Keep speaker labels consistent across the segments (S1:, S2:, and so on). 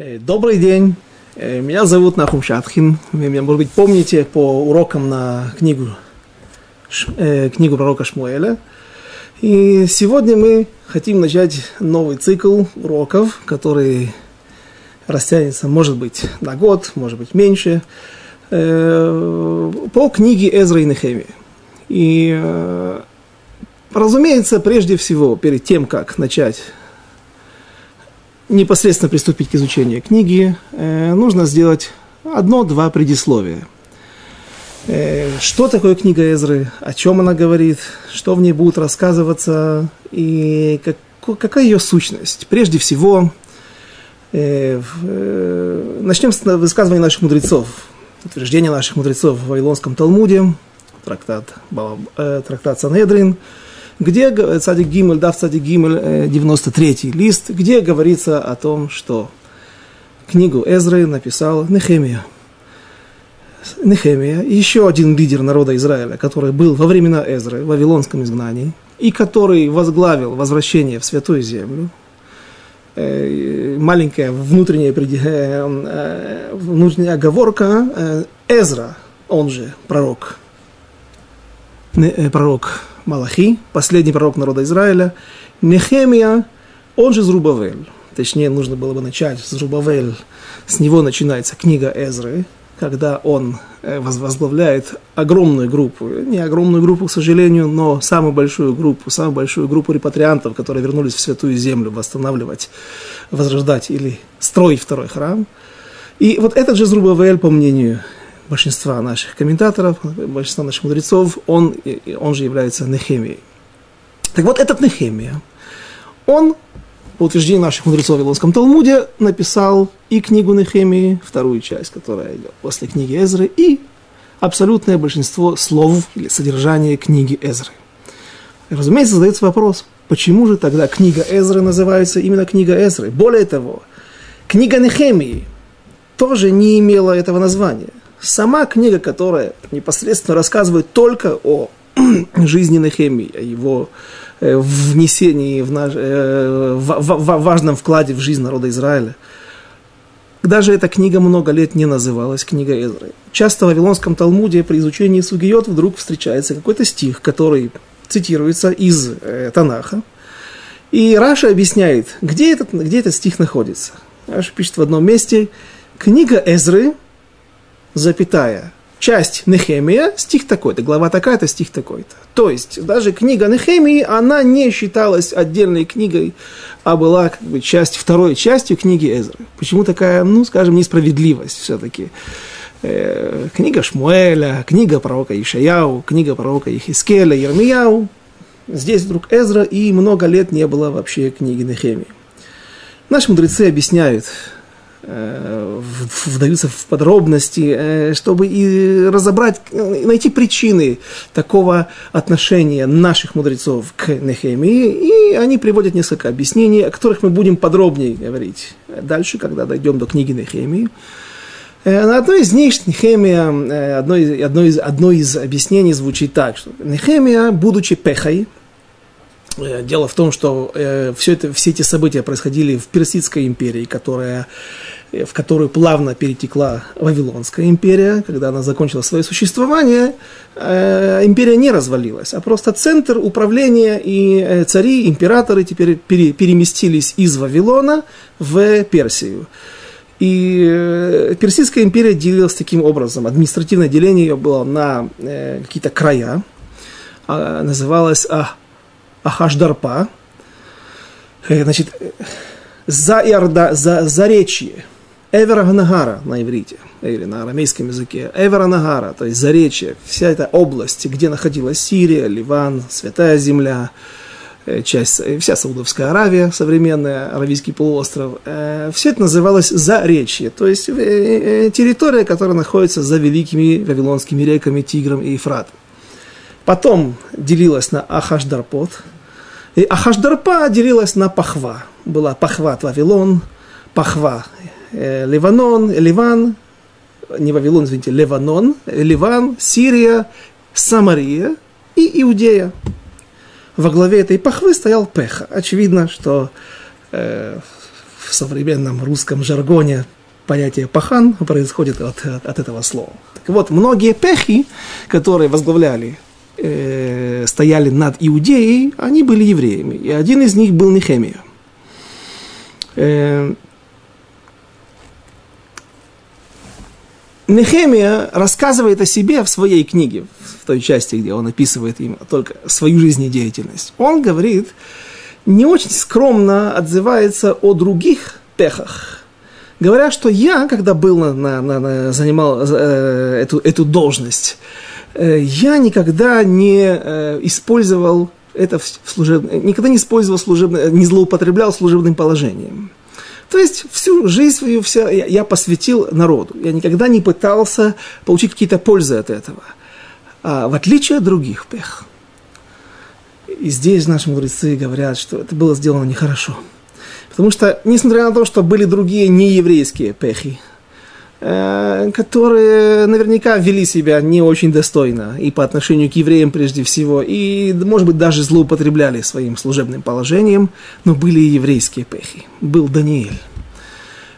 S1: Э, добрый день. Э, меня зовут Нахум Шатхин. Вы меня, может быть, помните по урокам на книгу, э, книгу пророка Шмуэля. И сегодня мы хотим начать новый цикл уроков, который растянется, может быть, на год, может быть, меньше, по книге Эзра и Нехемии. И, разумеется, прежде всего, перед тем, как начать непосредственно приступить к изучению книги, э, нужно сделать одно-два предисловия. Э, что такое книга Эзры, о чем она говорит, что в ней будет рассказываться и как, какая ее сущность. Прежде всего, э, начнем с высказывания наших мудрецов, утверждения наших мудрецов в Вавилонском Талмуде, трактат, трактат Санедрин – где Цадик Гимель, дав Цадик Гимель, 93 лист, где говорится о том, что книгу Эзры написал Нехемия. Нехемия, еще один лидер народа Израиля, который был во времена Эзры в Вавилонском изгнании, и который возглавил возвращение в Святую Землю, э, маленькая внутренняя, э, э, внутренняя оговорка, Эзра, он же пророк, пророк Малахи, последний пророк народа Израиля, Нехемия, он же Зрубавель. Точнее, нужно было бы начать с Зрубавель, с него начинается книга Эзры, когда он э, возглавляет огромную группу, не огромную группу, к сожалению, но самую большую группу, самую большую группу репатриантов, которые вернулись в Святую Землю восстанавливать, возрождать или строить второй храм. И вот этот же Зрубавель, по мнению большинства наших комментаторов, большинства наших мудрецов, он, он же является Нехемией. Так вот, этот Нехемия, он, по утверждению наших мудрецов в Вавилонском Талмуде, написал и книгу Нехемии, вторую часть, которая идет после книги Эзры, и абсолютное большинство слов или содержания книги Эзры. разумеется, задается вопрос, почему же тогда книга Эзры называется именно книга Эзры? Более того, книга Нехемии тоже не имела этого названия. Сама книга, которая непосредственно рассказывает только о жизни Нехемии, о его э, внесении в, наш, э, в, в, в важном вкладе в жизнь народа Израиля. Даже эта книга много лет не называлась книга Эзры. Часто в Вавилонском Талмуде при изучении Сугиот вдруг встречается какой-то стих, который цитируется из э, Танаха. И Раши объясняет, где этот, где этот стих находится. Раши пишет в одном месте, книга Эзры – запятая, часть Нехемия, стих такой-то, глава такая-то, стих такой-то. То есть даже книга Нехемии, она не считалась отдельной книгой, а была как бы часть, второй частью книги Эзры. Почему такая, ну, скажем, несправедливость все-таки? Э, книга Шмуэля, книга пророка Ишаяу, книга пророка Ихискеля, Ермияу. Здесь вдруг Эзра, и много лет не было вообще книги Нехемии. Наши мудрецы объясняют, вдаются в подробности, э, чтобы и разобрать, найти причины такого отношения наших мудрецов к Нехемии, и они приводят несколько объяснений, о которых мы будем подробнее говорить дальше, когда дойдем до книги Нехемии. Э, на одной из них Нехемия, одно из, одно, из, одно из объяснений звучит так, что Нехемия, будучи пехой, Дело в том, что э, все, это, все эти события происходили в Персидской империи, которая Э, в которую плавно перетекла Вавилонская империя, когда она закончила свое существование, э, империя не развалилась, а просто центр управления и э, цари, императоры теперь переместились из Вавилона в Персию. И Персидская империя делилась таким образом. Административное деление ее было на какие-то края. А, называлось а, Ахашдарпа. Значит, за, Иорда, за Заречье – Эверанагара на иврите, или на арамейском языке, Эверанагара, то есть заречье, вся эта область, где находилась Сирия, Ливан, Святая Земля, э, часть, э, вся Саудовская Аравия, современная, Аравийский полуостров, э, все это называлось Заречье, то есть территория, которая находится за великими вавилонскими реками Тигром и Ефратом. Потом делилась на Ахашдарпот, и Ахашдарпа делилась на Пахва. Была Пахва Вавилон, Пахва Э, Ливанон, Ливан, не Вавилон, извините, Ливанон, Ливан, Сирия, Самария и Иудея. Во главе этой пахвы стоял Пеха. Очевидно, что э, в современном русском жаргоне понятие пахан происходит от, от, от этого слова. Так вот, многие пехи, которые возглавляли, э, стояли над Иудеей, они были евреями. И один из них был Нехемия. Э, Нехемия рассказывает о себе в своей книге, в той части, где он описывает им только свою жизнедеятельность. Он говорит, не очень скромно отзывается о других пехах, говоря, что я, когда был на, на, на, на занимал э, эту, эту должность, э, я никогда не э, использовал это в служеб... никогда не использовал служебное, не злоупотреблял служебным положением. То есть всю жизнь свою вся я, я посвятил народу. Я никогда не пытался получить какие-то пользы от этого. А, в отличие от других пех. И здесь наши мудрецы говорят, что это было сделано нехорошо. Потому что, несмотря на то, что были другие нееврейские пехи, Э, которые наверняка вели себя не очень достойно и по отношению к евреям прежде всего, и, может быть, даже злоупотребляли своим служебным положением, но были и еврейские пехи. Был Даниэль.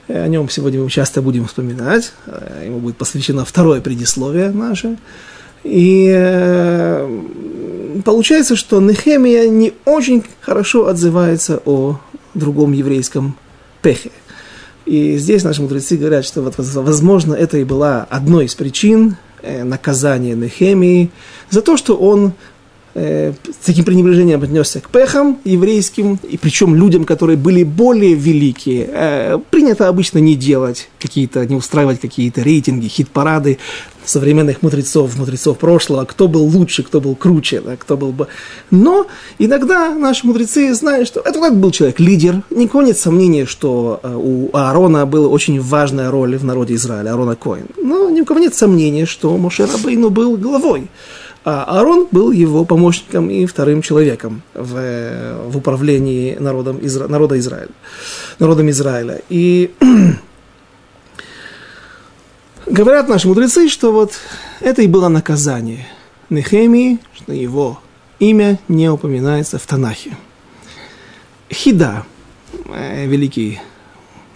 S1: Э, о нем сегодня мы часто будем вспоминать. Э, ему будет посвящено второе предисловие наше. И получается, что Нехемия не очень хорошо отзывается о другом еврейском пехе. И здесь наши мудрецы говорят, что, вот, возможно, это и была одной из причин э, наказания Нехемии за то, что он э, с таким пренебрежением отнесся к пехам еврейским, и причем людям, которые были более великие. Э, принято обычно не делать какие-то, не устраивать какие-то рейтинги, хит-парады современных мудрецов, мудрецов прошлого, кто был лучше, кто был круче, да, кто был бы... Но иногда наши мудрецы знают, что это, это был человек, лидер. Никакого нет сомнения, что э, у Аарона была очень важная роль в народе Израиля, Аарона Коин. Но ни у кого нет сомнения, что Моше Рабейну был главой. А Аарон был его помощником и вторым человеком в, в управлении народом Изра... народа Израиля, народом Израиля. И говорят наши мудрецы, что вот это и было наказание Нехемии, что его имя не упоминается в Танахе. Хида, э, великий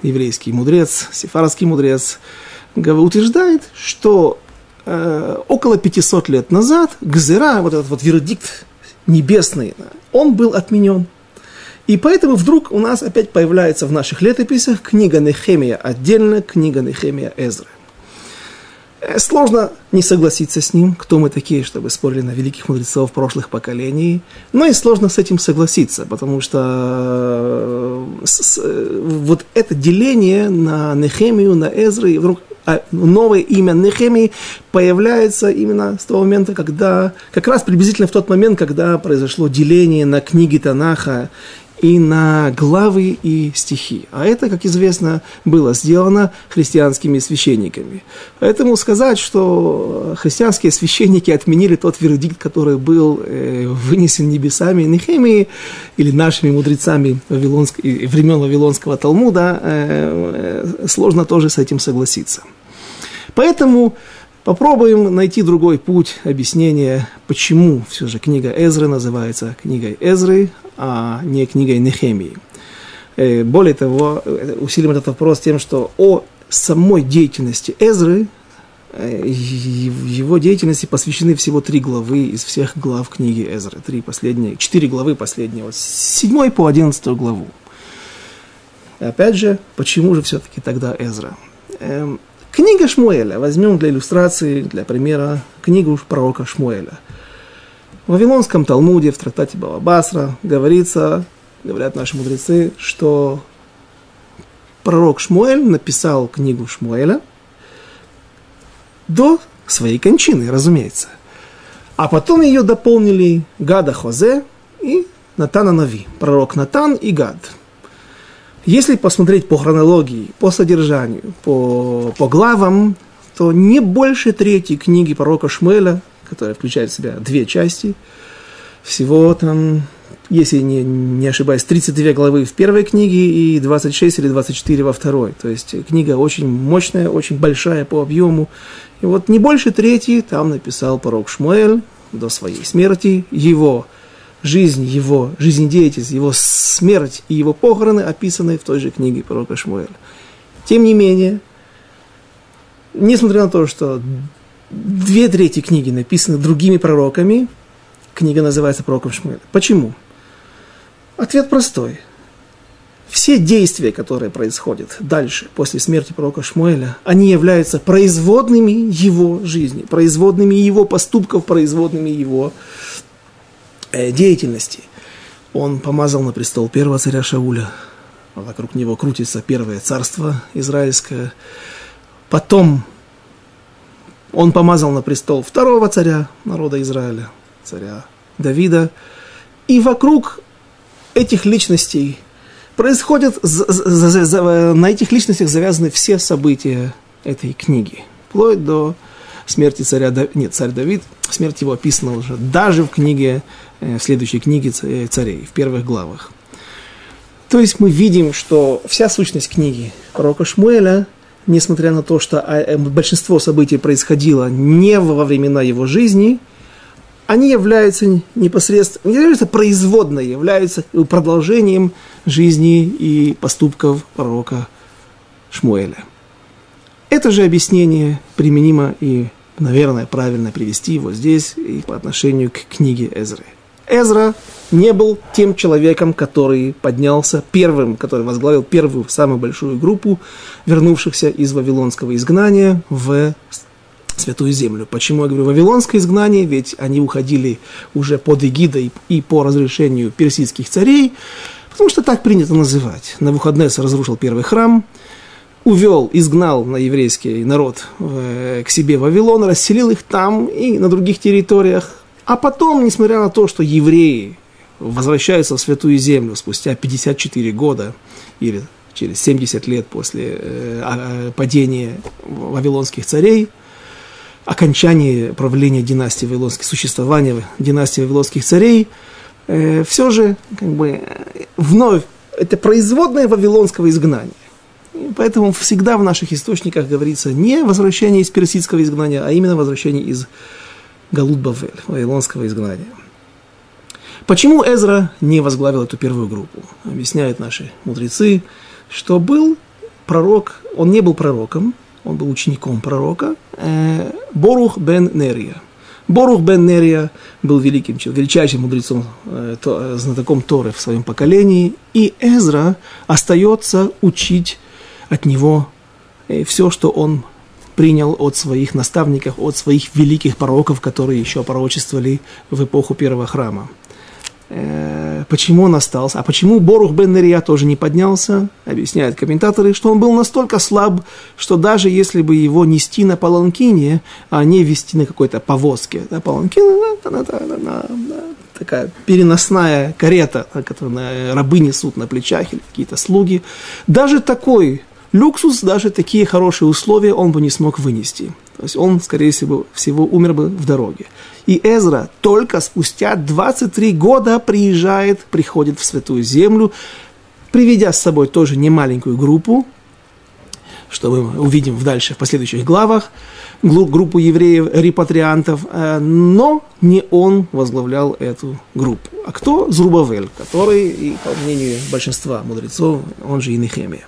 S1: еврейский мудрец, сефарский мудрец, утверждает, что э, около 500 лет назад Гзера, вот этот вот вердикт небесный, он был отменен. И поэтому вдруг у нас опять появляется в наших летописях книга Нехемия отдельно, книга Нехемия Эзры. Э, сложно не согласиться с ним, кто мы такие, чтобы спорили на великих мудрецов прошлых поколений, но и сложно с этим согласиться, потому что э, вот это деление на Нехемию, на Эзры, вдруг новое имя Нехемии появляется именно с того момента, когда, как раз приблизительно в тот момент, когда произошло деление на книги Танаха и на главы и стихи. А это, как известно, было сделано христианскими священниками. Поэтому сказать, что христианские священники отменили тот вердикт, который был э, вынесен небесами Нехемии или нашими мудрецами Вавилонск... времен Вавилонского Талмуда, э, э, сложно тоже с этим согласиться. Поэтому Попробуем найти другой путь объяснения, почему все же книга Эзры называется книгой Эзры, а не книгой Нехемии. Э, более того, э, усилим этот вопрос тем, что о самой деятельности Эзры, э, его деятельности посвящены всего три главы из всех глав книги Эзры. Три последние, четыре главы последнего, с седьмой по одиннадцатую главу. Опять же, почему же все-таки тогда Эзра? Книга Шмуэля, возьмем для иллюстрации, для примера, книгу пророка Шмуэля. В Вавилонском Талмуде, в трактате Балабасра, говорится, говорят наши мудрецы, что пророк Шмуэль написал книгу Шмуэля до своей кончины, разумеется. А потом ее дополнили Гада Хозе и Натана Нави, пророк Натан и Гад – если посмотреть по хронологии, по содержанию, по, по главам, то не больше третьей книги пророка Шмеля, которая включает в себя две части, всего там, если не, не ошибаюсь, 32 главы в первой книге и 26 или 24 во второй. То есть книга очень мощная, очень большая по объему. И вот не больше третьей там написал пророк Шмуэль до своей смерти. Его жизнь его, жизнедеятельность, его смерть и его похороны описаны в той же книге пророка Шмуэля. Тем не менее, несмотря на то, что две трети книги написаны другими пророками, книга называется пророком Шмуэля. Почему? Ответ простой. Все действия, которые происходят дальше, после смерти пророка Шмуэля, они являются производными его жизни, производными его поступков, производными его э, деятельности. Он помазал на престол первого царя Шауля, вокруг него крутится первое царство израильское. Потом он помазал на престол второго царя народа Израиля, царя Давида. И вокруг этих личностей происходят, на этих личностях завязаны все события этой книги. Вплоть до смерти царя, нет, царь Давид, смерть его описана уже даже в книге, э, в следующей книге э, царей, в первых главах. То есть мы видим, что вся сущность книги пророка Шмуэля, несмотря на то, что а, э, большинство событий происходило не во времена его жизни, они являются непосредственно, не являются производной, являются продолжением жизни и поступков пророка Шмуэля. Это же объяснение применимо и, наверное, правильно привести его здесь и по отношению к книге Эзры. Эзра не был тем человеком, который поднялся первым, который возглавил первую, самую большую группу вернувшихся из вавилонского изгнания в Святую Землю. Почему я говорю вавилонское изгнание? Ведь они уходили уже под эгидой и по разрешению персидских царей, потому что так принято называть. На выходные разрушил первый храм, увел, изгнал на еврейский народ э, к себе Вавилон, расселил их там и на других территориях, а потом, несмотря на то, что евреи возвращаются в Святую Землю спустя 54 года или через 70 лет после э, а, падения вавилонских царей, окончания правления династии вавилонских, существования династии вавилонских царей, э, все же как бы вновь это производное вавилонского изгнания. И поэтому всегда в наших источниках говорится не возвращение из персидского изгнания, а именно возвращение из Галут Бавель, вавилонского изгнания. Почему Эзра не возглавил эту первую группу? Объясняют наши мудрецы, что был пророк, он не был пророком, он был учеником пророка, э, Борух бен Нерия. Борух бен Нерия был великим, величайшим мудрецом, э, то, знатоком Торы в своем поколении, и Эзра остается учить от него э, все, что он принял от своих наставников, от своих великих пророков, которые еще пророчествовали в эпоху первого храма. Э, почему он остался? А почему Борух бен Нерия тоже не поднялся? Объясняют комментаторы, что он был настолько слаб, что даже если бы его нести на паланкине, а не вести на какой-то повозке, да, паланкин это, это, это, это, такая переносная карета, которую рабы несут на плечах или какие-то слуги, даже такой люксус, даже такие хорошие условия он бы не смог вынести. То есть он, скорее всего, всего умер бы в дороге. И Эзра только спустя 23 года приезжает, приходит в Святую Землю, приведя с собой тоже немаленькую группу, что мы увидим дальше в последующих главах, группу евреев, репатриантов, э, но не он возглавлял эту группу. А кто? Зрубавель, который, и по мнению большинства мудрецов, он же и Нехемия.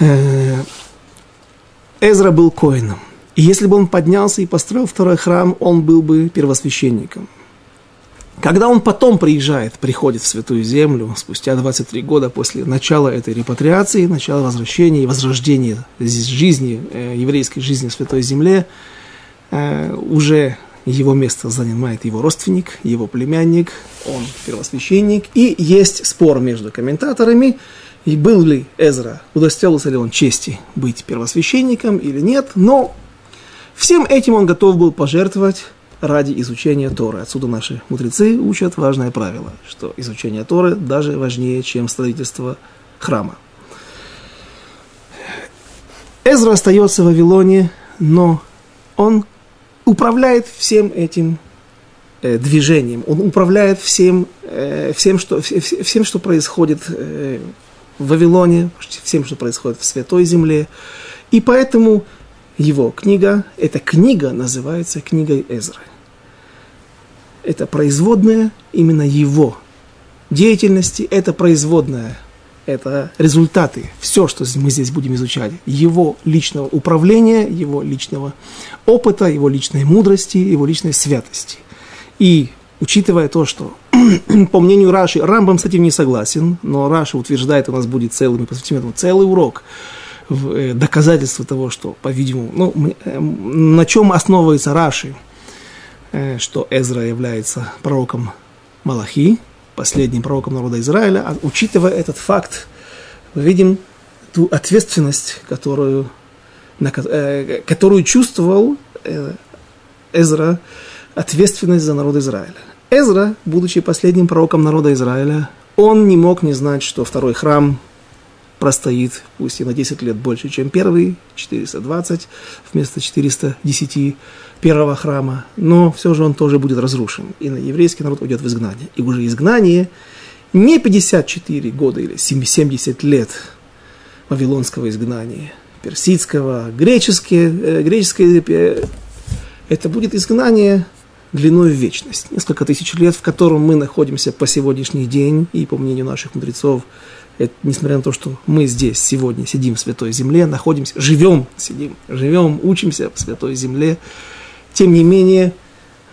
S1: Э, Эзра был коином. И если бы он поднялся и построил второй храм, он был бы первосвященником. Когда он потом приезжает, приходит в Святую Землю, спустя 23 года после начала этой репатриации, начала возвращения и возрождения жизни, э, еврейской жизни в Святой Земле, э, уже его место занимает его родственник, его племянник, он первосвященник. И есть спор между комментаторами, и был ли Эзра, удостоился ли он чести быть первосвященником или нет, но всем этим он готов был пожертвовать ради изучения Торы. Отсюда наши мудрецы учат важное правило, что изучение Торы даже важнее, чем строительство храма. Эзра остается в Вавилоне, но он управляет всем этим э, движением, он управляет всем, э, всем, что, всем, что происходит э, в Вавилоне, всем, что происходит в Святой Земле. И поэтому его книга, эта книга называется книгой Эзры. это производная именно его деятельности, это производная, это результаты, все, что мы здесь будем изучать, его личного управления, его личного опыта, его личной мудрости, его личной святости. И учитывая то, что, по мнению Раши, Рамбам с этим не согласен, но Раши утверждает, у нас будет целый, мы посвятим этому целый урок, э, доказательство того, что, по-видимому, ну, э, на чем основывается Раши, э, что Эзра является пророком Малахи, последним пророком народа Израиля, а учитывая этот факт, мы видим ту ответственность, которую, на, которую чувствовал Эзра, ответственность за народ Израиля. Эзра, будучи последним пророком народа Израиля, он не мог не знать, что второй храм простоит, пусть и на 10 лет больше, чем первый, 420 вместо 410 первого храма, но все же он тоже будет разрушен, и на еврейский народ уйдет в изгнание. И уже изгнание не 54 года или 70 лет вавилонского изгнания, персидского, греческое, э, греческое, э, это будет изгнание длиной в вечность, несколько тысяч лет, в котором мы находимся по сегодняшний день, и по мнению наших мудрецов, это, несмотря на то, что мы здесь сегодня сидим в Святой Земле, находимся, живем, сидим, живем, учимся в Святой Земле, тем не менее,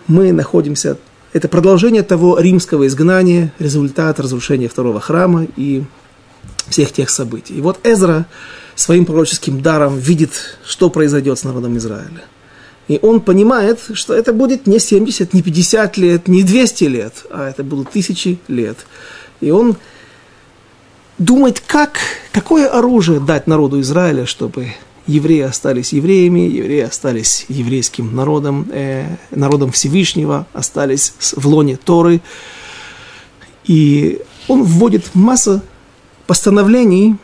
S1: мы находимся, это продолжение того римского изгнания, результат разрушения второго храма и всех тех событий. И вот Эзра своим пророческим даром видит, что произойдет с народом Израиля. И он понимает, что это будет не 70, не 50 лет, не 200 лет, а это будут тысячи лет. И он думает, как, какое оружие дать народу Израиля, чтобы евреи остались евреями, евреи остались еврейским народом, э, народом Всевышнего, остались в лоне Торы. И он вводит массу постановлений,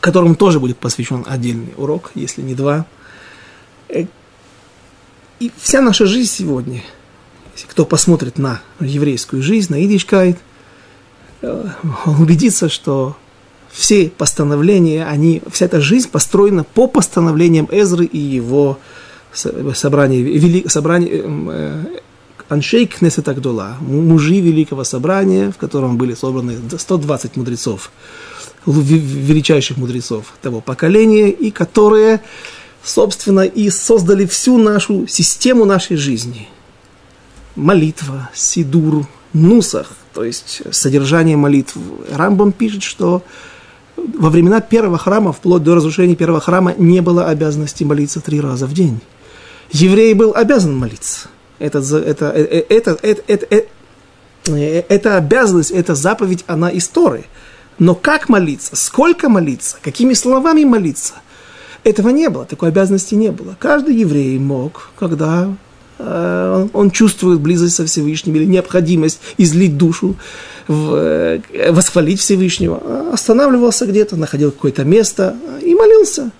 S1: которым тоже будет посвящен отдельный урок, если не два – и вся наша жизнь сегодня, если кто посмотрит на еврейскую жизнь, на идишкайт, э, убедится, что все постановления, они, вся эта жизнь построена по постановлениям Эзры и его собрания, вели, собрания э, Аншей Кнесет Агдула, мужи Великого Собрания, в котором были собраны 120 мудрецов, величайших мудрецов того поколения, и которые собственно, и создали всю нашу систему нашей жизни. Молитва, сидур, нусах, то есть содержание молитв. Рамбам пишет, что во времена первого храма, вплоть до разрушения первого храма, не было обязанности молиться три раза в день. Еврей был обязан молиться. Это, это, это, это, это, это, это обязанность, это заповедь, она из Торы. Но как молиться, сколько молиться, какими словами молиться – этого не было, такой обязанности не было. Каждый еврей мог, когда э, он чувствует близость со Всевышним или необходимость излить душу, в, э, восхвалить Всевышнего, останавливался где-то, находил какое-то место и молился.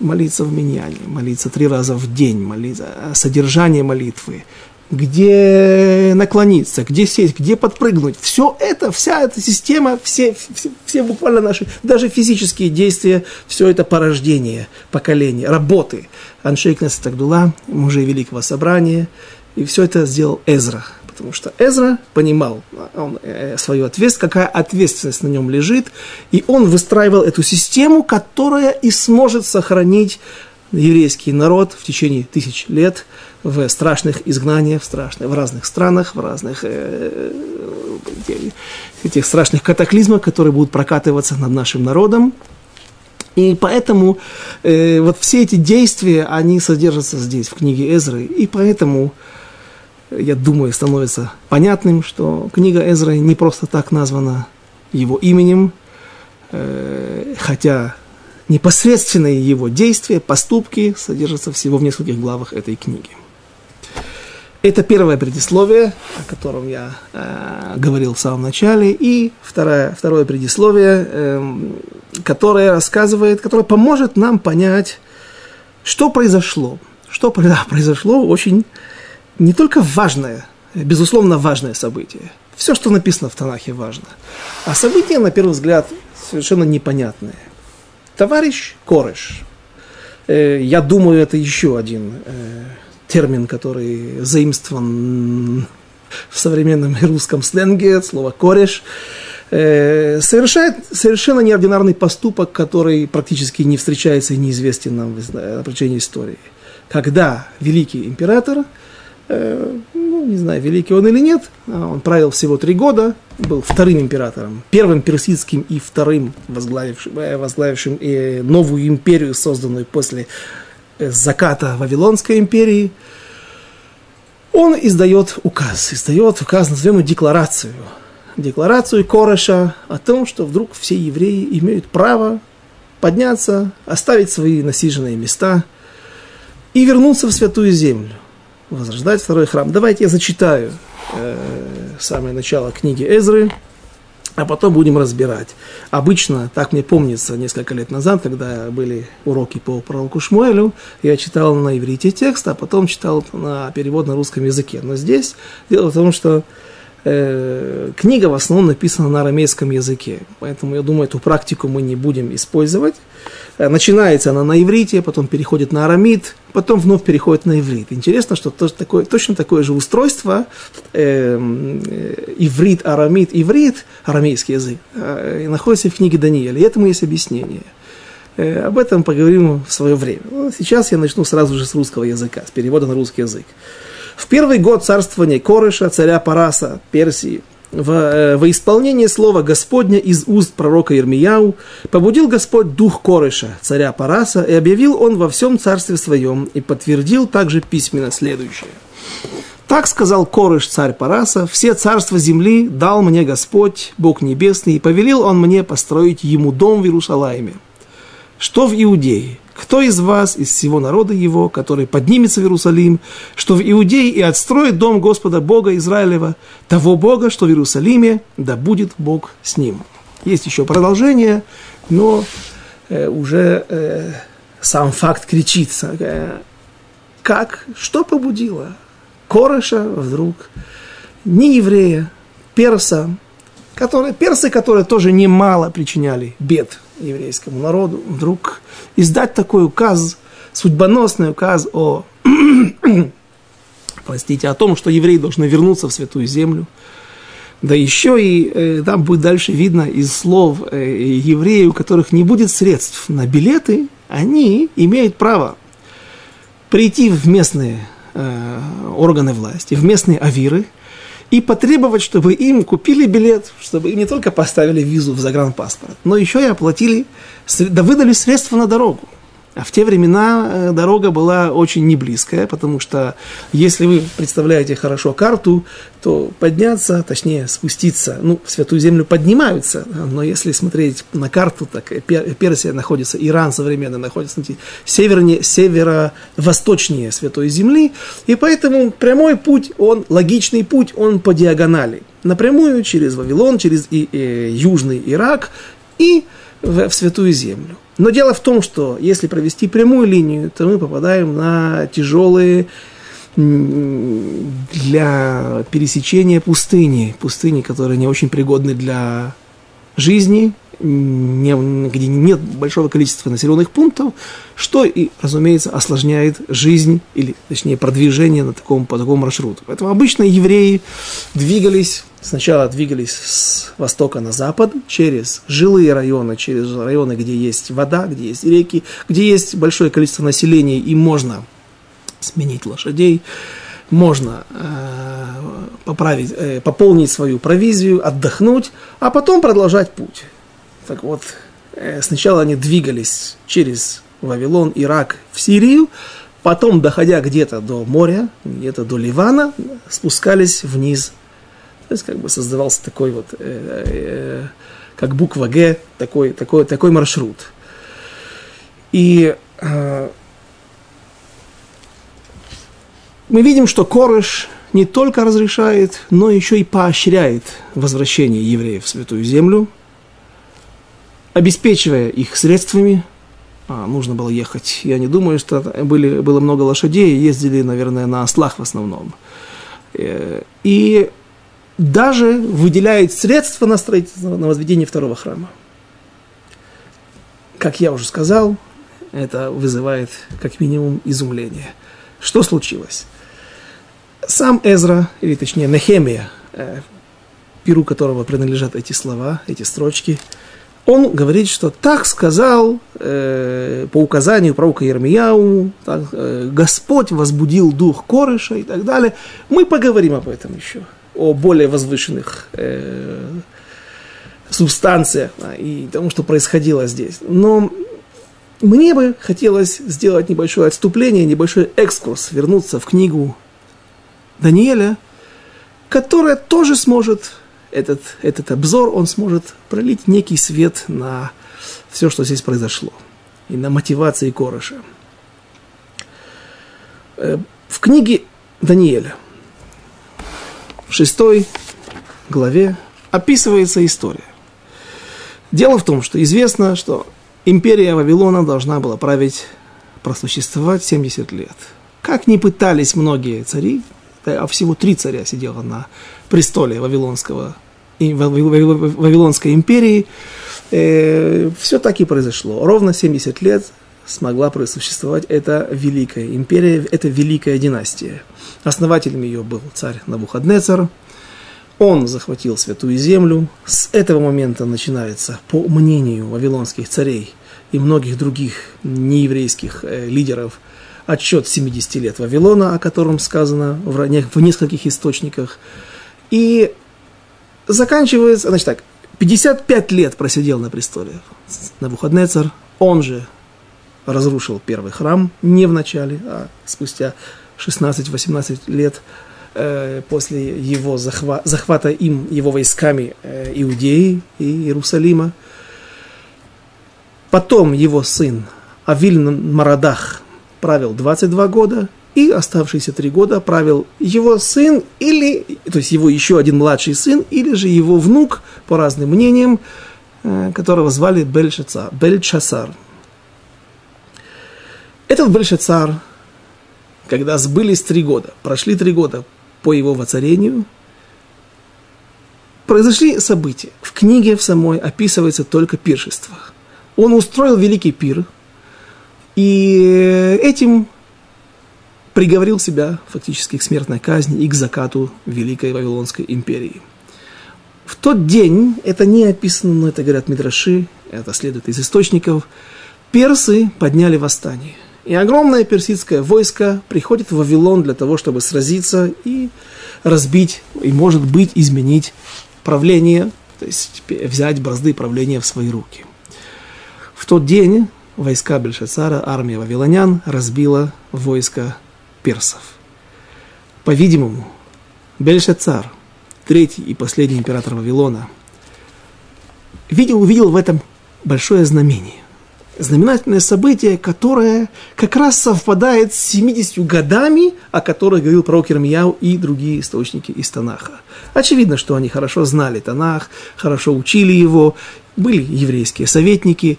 S1: Молиться в миньяне, молиться три раза в день, молиться, содержание молитвы, где наклониться, где сесть, где подпрыгнуть. Все это, вся эта система, все, все, все буквально наши, даже физические действия, все это порождение поколения, работы. Аншейк Несатагдула, мужей Великого Собрания, и все это сделал Эзра. Потому что Эзра понимал он, э, свою ответственность, какая ответственность на нем лежит, и он выстраивал эту систему, которая и сможет сохранить еврейский народ в течение тысяч лет – в страшных изгнаниях, в, страшных, в разных странах, в разных э, этих страшных катаклизмах, которые будут прокатываться над нашим народом. И поэтому э, вот все эти действия, они содержатся здесь, в книге Эзры. И поэтому, я думаю, становится понятным, что книга Эзры не просто так названа его именем, э, хотя непосредственные его действия, поступки содержатся всего в нескольких главах этой книги. Это первое предисловие, о котором я э, говорил в самом начале, и второе, второе предисловие, э, которое рассказывает, которое поможет нам понять, что произошло. Что произошло очень не только важное, безусловно важное событие. Все, что написано в Танахе, важно. А событие, на первый взгляд, совершенно непонятное. Товарищ Кореш, э, я думаю, это еще один э, термин, который заимствован в современном русском сленге, слово «кореш», э, совершает совершенно неординарный поступок, который практически не встречается и неизвестен нам на протяжении истории. Когда великий император, э, ну, не знаю, великий он или нет, а он правил всего три года, был вторым императором, первым персидским и вторым возглавившим, э, возглавившим новую империю, созданную после заката Вавилонской империи – он издает указ, издает указ, назовем его декларацию. Декларацию Кореша о том, что вдруг все евреи имеют право подняться, оставить свои насиженные места и вернуться в святую землю, возрождать второй храм. Давайте я зачитаю э, самое начало книги Эзры, а потом будем разбирать. Обычно, так мне помнится, несколько лет назад, когда были уроки по пророку Шмуэлю, я читал на иврите текст, а потом читал на перевод на русском языке. Но здесь дело в том, что э, книга в основном написана на арамейском языке, поэтому я думаю, эту практику мы не будем использовать. Э, начинается она на иврите, потом переходит на арамид, потом вновь переходит на иврит. Интересно, что тоже такое, точно такое же устройство, эм, э, иврит, арамид, иврит, арамейский язык, э, находится в книге Даниэля, и этому есть объяснение. Э, об этом поговорим в свое время. Ну, сейчас я начну сразу же с русского языка, с перевода на русский язык. В первый год царствования Корыша, царя Параса, Персии, в, э, во исполнение слова Господня из уст пророка Ермияу побудил Господь дух Корыша, царя Параса, и объявил он во всем царстве своем, и подтвердил также письменно следующее. Так сказал Корыш, царь Параса, все царства земли дал мне Господь, Бог небесный, и повелел он мне построить ему дом в Иерусалиме. Что в Иудее? Кто из вас, из всего народа его, который поднимется в Иерусалим, что в Иудее и отстроит дом Господа Бога Израилева, того Бога, что в Иерусалиме, да будет Бог с ним. Есть еще продолжение, но э, уже э, сам факт кричит. Э, как, что побудило Кореша вдруг, не еврея, перса, которые, персы, которые тоже немало причиняли бед еврейскому народу, вдруг издать такой указ, судьбоносный указ о, простите, о том, что евреи должны вернуться в святую землю. Да еще и э, там будет дальше видно из слов э, евреев, у которых не будет средств на билеты, они имеют право прийти в местные э, органы власти, в местные авиры – и потребовать, чтобы им купили билет, чтобы им не только поставили визу в загранпаспорт, но еще и оплатили, да выдали средства на дорогу. А в те времена э, дорога была очень неблизкая, потому что если вы представляете хорошо карту, то подняться, точнее спуститься, ну, в Святую Землю поднимаются, но если смотреть на карту, так Персия находится, Иран современный находится севернее, северо-восточнее Святой Земли, и поэтому прямой путь, он, логичный путь, он по диагонали. Напрямую через Вавилон, через и, и, э, Южный Ирак и в, в Святую Землю. Но дело в том, что если провести прямую линию, то мы попадаем на тяжелые для пересечения пустыни, пустыни, которые не очень пригодны для жизни, не, где нет большого количества населенных пунктов, что и, разумеется, осложняет жизнь, или, точнее, продвижение на таком, по такому маршруту. Поэтому обычно евреи двигались, сначала двигались с востока на запад, через жилые районы, через районы, где есть вода, где есть реки, где есть большое количество населения, и можно сменить лошадей, можно э, поправить, э, пополнить свою провизию, отдохнуть, а потом продолжать путь. Так вот, э, сначала они двигались через Вавилон, Ирак, в Сирию, потом, доходя где-то до моря, где-то до Ливана, спускались вниз. То есть, как бы создавался такой вот, э, э, как буква Г, такой, такой, такой маршрут. И мы видим, что Корыш не только разрешает, но еще и поощряет возвращение евреев в Святую Землю – обеспечивая их средствами, а, нужно было ехать. Я не думаю, что были, было много лошадей, ездили, наверное, на ослах в основном. Э, и даже выделяет средства на строительство, на возведение второго храма. Как я уже сказал, это вызывает как минимум изумление. Что случилось? Сам Эзра, или точнее Нехемия, э, перу которого принадлежат эти слова, эти строчки, он говорит, что так сказал э, по указанию пророка Ермияу, так, э, Господь возбудил дух Корыша и так далее. Мы поговорим об этом еще, о более возвышенных э, субстанциях да, и тому, что происходило здесь. Но мне бы хотелось сделать небольшое отступление, небольшой экскурс, вернуться в книгу Даниэля, которая тоже сможет этот, этот обзор, он сможет пролить некий свет на все, что здесь произошло, и на мотивации Корыша. Э, в книге Даниэля, в шестой главе, описывается история. Дело в том, что известно, что империя Вавилона должна была править, просуществовать 70 лет. Как ни пытались многие цари, а всего три царя сидело на престоле Вавилонского, Вавилонской империи, э, все так и произошло. Ровно 70 лет смогла просуществовать эта великая империя, эта великая династия. Основателем ее был царь Навуходнецар. Он захватил святую землю. С этого момента начинается, по мнению вавилонских царей и многих других нееврейских э, лидеров, отчет 70 лет Вавилона, о котором сказано в нескольких источниках. И заканчивается, значит так, 55 лет просидел на престоле на Навуходнецар, он же разрушил первый храм не в начале, а спустя 16-18 лет э, после его захва- захвата им, его войсками э, Иудеи и Иерусалима. Потом его сын Авиль Марадах правил 22 года, и оставшиеся три года правил его сын или, то есть его еще один младший сын, или же его внук, по разным мнениям, э, которого звали Бельшацар, Бельчасар. Этот Бельшацар, когда сбылись три года, прошли три года по его воцарению, произошли события. В книге в самой описывается только пиршество. Он устроил великий пир, и этим приговорил себя фактически к смертной казни и к закату Великой Вавилонской империи. В тот день, это не описано, но это говорят Мидраши, это следует из источников, персы подняли восстание. И огромное персидское войско приходит в Вавилон для того, чтобы сразиться и разбить, и, может быть, изменить правление, то есть взять бразды правления в свои руки. В тот день войска Бельшацара, армия вавилонян, разбила войско персов. По-видимому, Бельшацар, третий и последний император Вавилона, видел, увидел в этом большое знамение. Знаменательное событие, которое как раз совпадает с 70 годами, о которых говорил пророк Ирмияу и другие источники из Танаха. Очевидно, что они хорошо знали Танах, хорошо учили его, были еврейские советники.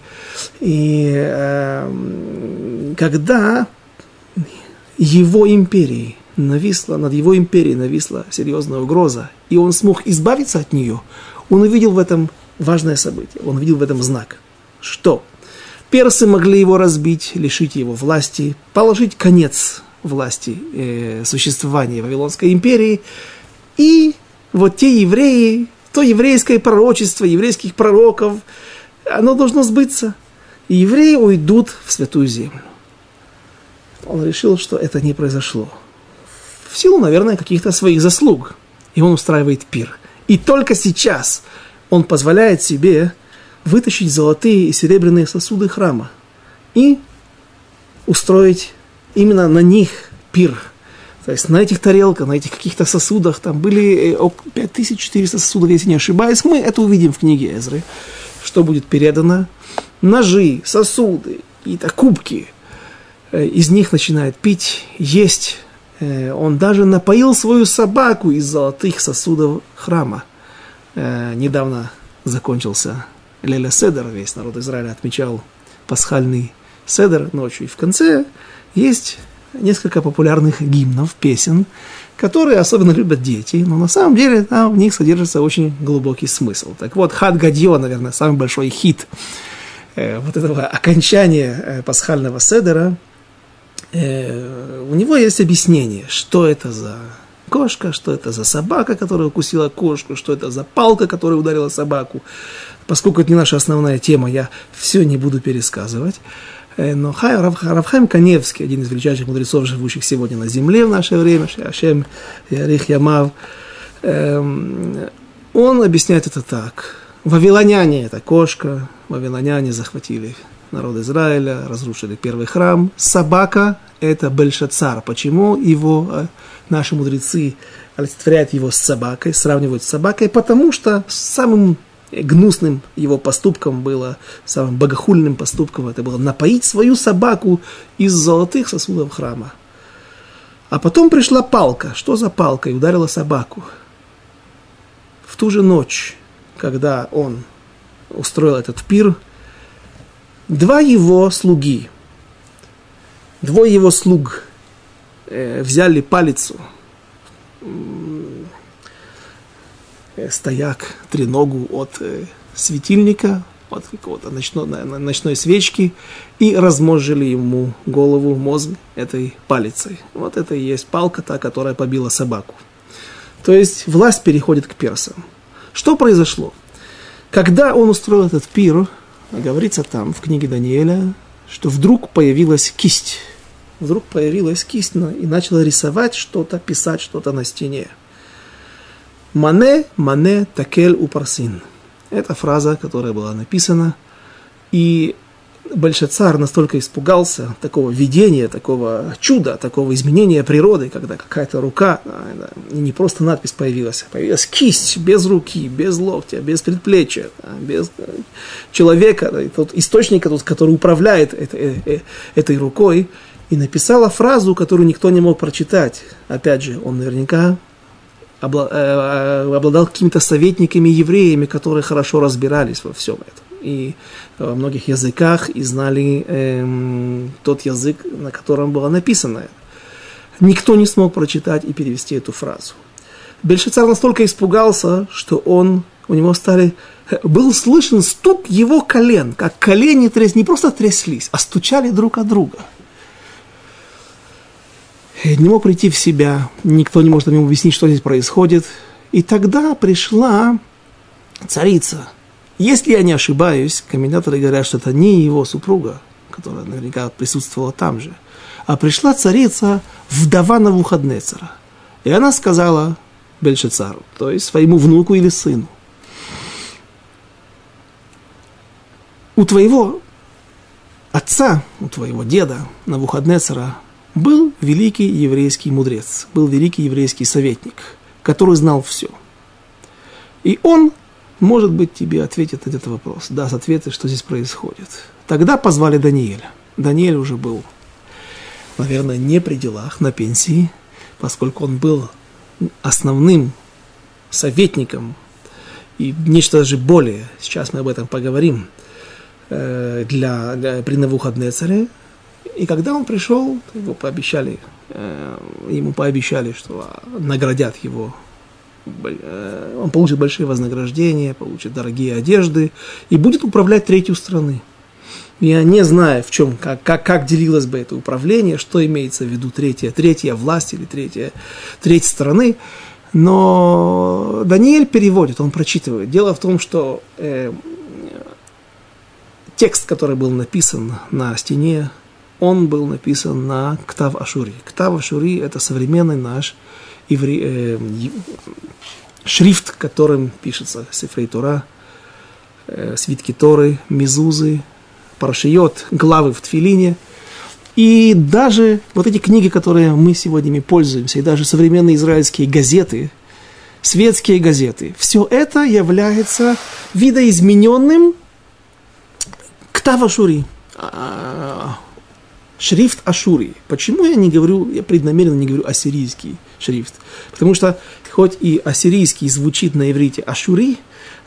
S1: И э, когда его империи нависла, над его империей нависла серьезная угроза, и он смог избавиться от нее, он увидел в этом важное событие, он увидел в этом знак. Что? Персы могли его разбить, лишить его власти, положить конец власти э, существования Вавилонской империи, и вот те евреи, то еврейское пророчество, еврейских пророков, оно должно сбыться. И евреи уйдут в святую землю он решил, что это не произошло. В силу, наверное, каких-то своих заслуг. И он устраивает пир. И только сейчас он позволяет себе вытащить золотые и серебряные сосуды храма и устроить именно на них пир. То есть на этих тарелках, на этих каких-то сосудах, там были 5400 э, сосудов, если не ошибаюсь. Мы это увидим в книге Эзры, что будет передано. Ножи, сосуды, какие-то кубки, из них начинает пить, есть. Э, он даже напоил свою собаку из золотых сосудов храма. Э, недавно закончился Леля Седер, весь народ Израиля отмечал пасхальный Седер ночью. И в конце есть несколько популярных гимнов, песен, которые особенно любят дети, но на самом деле там в них содержится очень глубокий смысл. Так вот, Хад Гадьо, наверное, самый большой хит вот этого окончания пасхального седера – э, у него есть объяснение, что это за кошка, что это за собака, которая укусила кошку, что это за палка, которая ударила собаку. Поскольку это не наша основная тема, я все не буду пересказывать. Э, но Хай, Равхайм Каневский, один из величайших мудрецов, живущих сегодня на земле в наше время, Ашем Ярих Ямав, эм, он объясняет это так. Вавилоняне – это кошка, вавилоняне захватили народ Израиля, разрушили первый храм. Собака – это Бельшацар. Почему его э, наши мудрецы олицетворяют его с собакой, сравнивают с собакой? Потому что самым гнусным его поступком было, самым богохульным поступком это было напоить свою собаку из золотых сосудов храма. А потом пришла палка. Что за палка? И ударила собаку. В ту же ночь, когда он устроил этот пир, два его слуги, двое его слуг э, взяли палицу, э, стояк, треногу от э, светильника, от какого-то ночной, ночной свечки, и размозжили ему голову, мозг этой палицей. Вот это и есть палка, та, которая побила собаку. То есть власть переходит к персам. Что произошло? Когда он устроил этот пир, говорится там в книге Даниэля, что вдруг появилась кисть. Вдруг появилась кисть и начала рисовать что-то, писать что-то на стене. Мане, мане, такель упарсин. Это фраза, которая была написана. И Большецар настолько испугался такого видения, такого чуда, такого изменения природы, когда какая-то рука, не просто надпись появилась, а появилась кисть без руки, без локтя, без предплечья, без э, человека, тот источник, который управляет этой, э, этой рукой, и написала фразу, которую никто не мог прочитать. Опять же, он наверняка э, обладал какими-то советниками евреями, которые хорошо разбирались во всем этом и во многих языках и знали эм, тот язык, на котором было написано. Никто не смог прочитать и перевести эту фразу. Бельшицар настолько испугался, что он, у него стали, был слышен стук его колен, как колени тряс, не просто тряслись, а стучали друг от друга. Не мог прийти в себя, никто не может ему объяснить, что здесь происходит. И тогда пришла царица – если я не ошибаюсь, комментаторы говорят, что это не его супруга, которая наверняка присутствовала там же, а пришла царица вдова на Навуходнецера. И она сказала Бельшицару, то есть своему внуку или сыну, у твоего отца, у твоего деда Навуходнецера был великий еврейский мудрец, был великий еврейский советник, который знал все. И он может быть, тебе ответит на этот вопрос, даст ответы, что здесь происходит. Тогда позвали Даниэля. Даниэль уже был, наверное, не при делах, на пенсии, поскольку он был основным советником и нечто даже более, сейчас мы об этом поговорим, э, для, для при Навуходнецаре. И когда он пришел, его пообещали, э, ему пообещали, что наградят его он получит большие вознаграждения, получит дорогие одежды и будет управлять третью страны. Я не знаю, в чем, как, как, как делилось бы это управление, что имеется в виду третья, третья власть или третья, треть страны, но Даниэль переводит, он прочитывает. Дело в том, что э, текст, который был написан на стене, он был написан на Ктав Ашури. Ктав Ашури – это современный наш евре, э, шрифт, которым пишется Сефрей Тора, э, свитки Торы, Мизузы, Парашиот, главы в Тфилине. И даже вот эти книги, которые мы сегодня пользуемся, и даже современные израильские газеты, светские газеты, все это является видоизмененным ктавашури, а, шрифт Ашури. Почему я не говорю, я преднамеренно не говорю ассирийский шрифт? Потому что хоть и ассирийский звучит на иврите Ашури,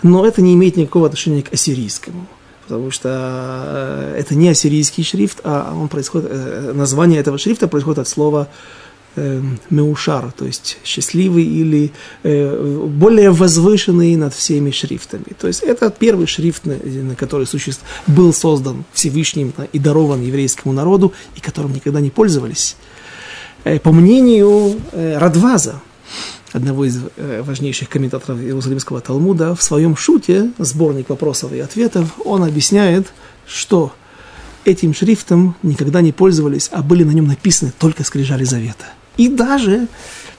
S1: но это не имеет никакого отношения к ассирийскому. Потому что э, это не ассирийский шрифт, а он происходит, э, название этого шрифта происходит от слова э, меушар, то есть счастливый или более возвышенный над всеми шрифтами. То есть это первый шрифт, на который существ, был создан Всевышним и дарован еврейскому народу, и которым никогда не пользовались. Э, по мнению э, Радваза, одного из э, важнейших комментаторов Иерусалимского Талмуда, в своем шуте, сборник вопросов и ответов, он объясняет, что этим шрифтом никогда не пользовались, а были на нем написаны только скрижали завета. И даже,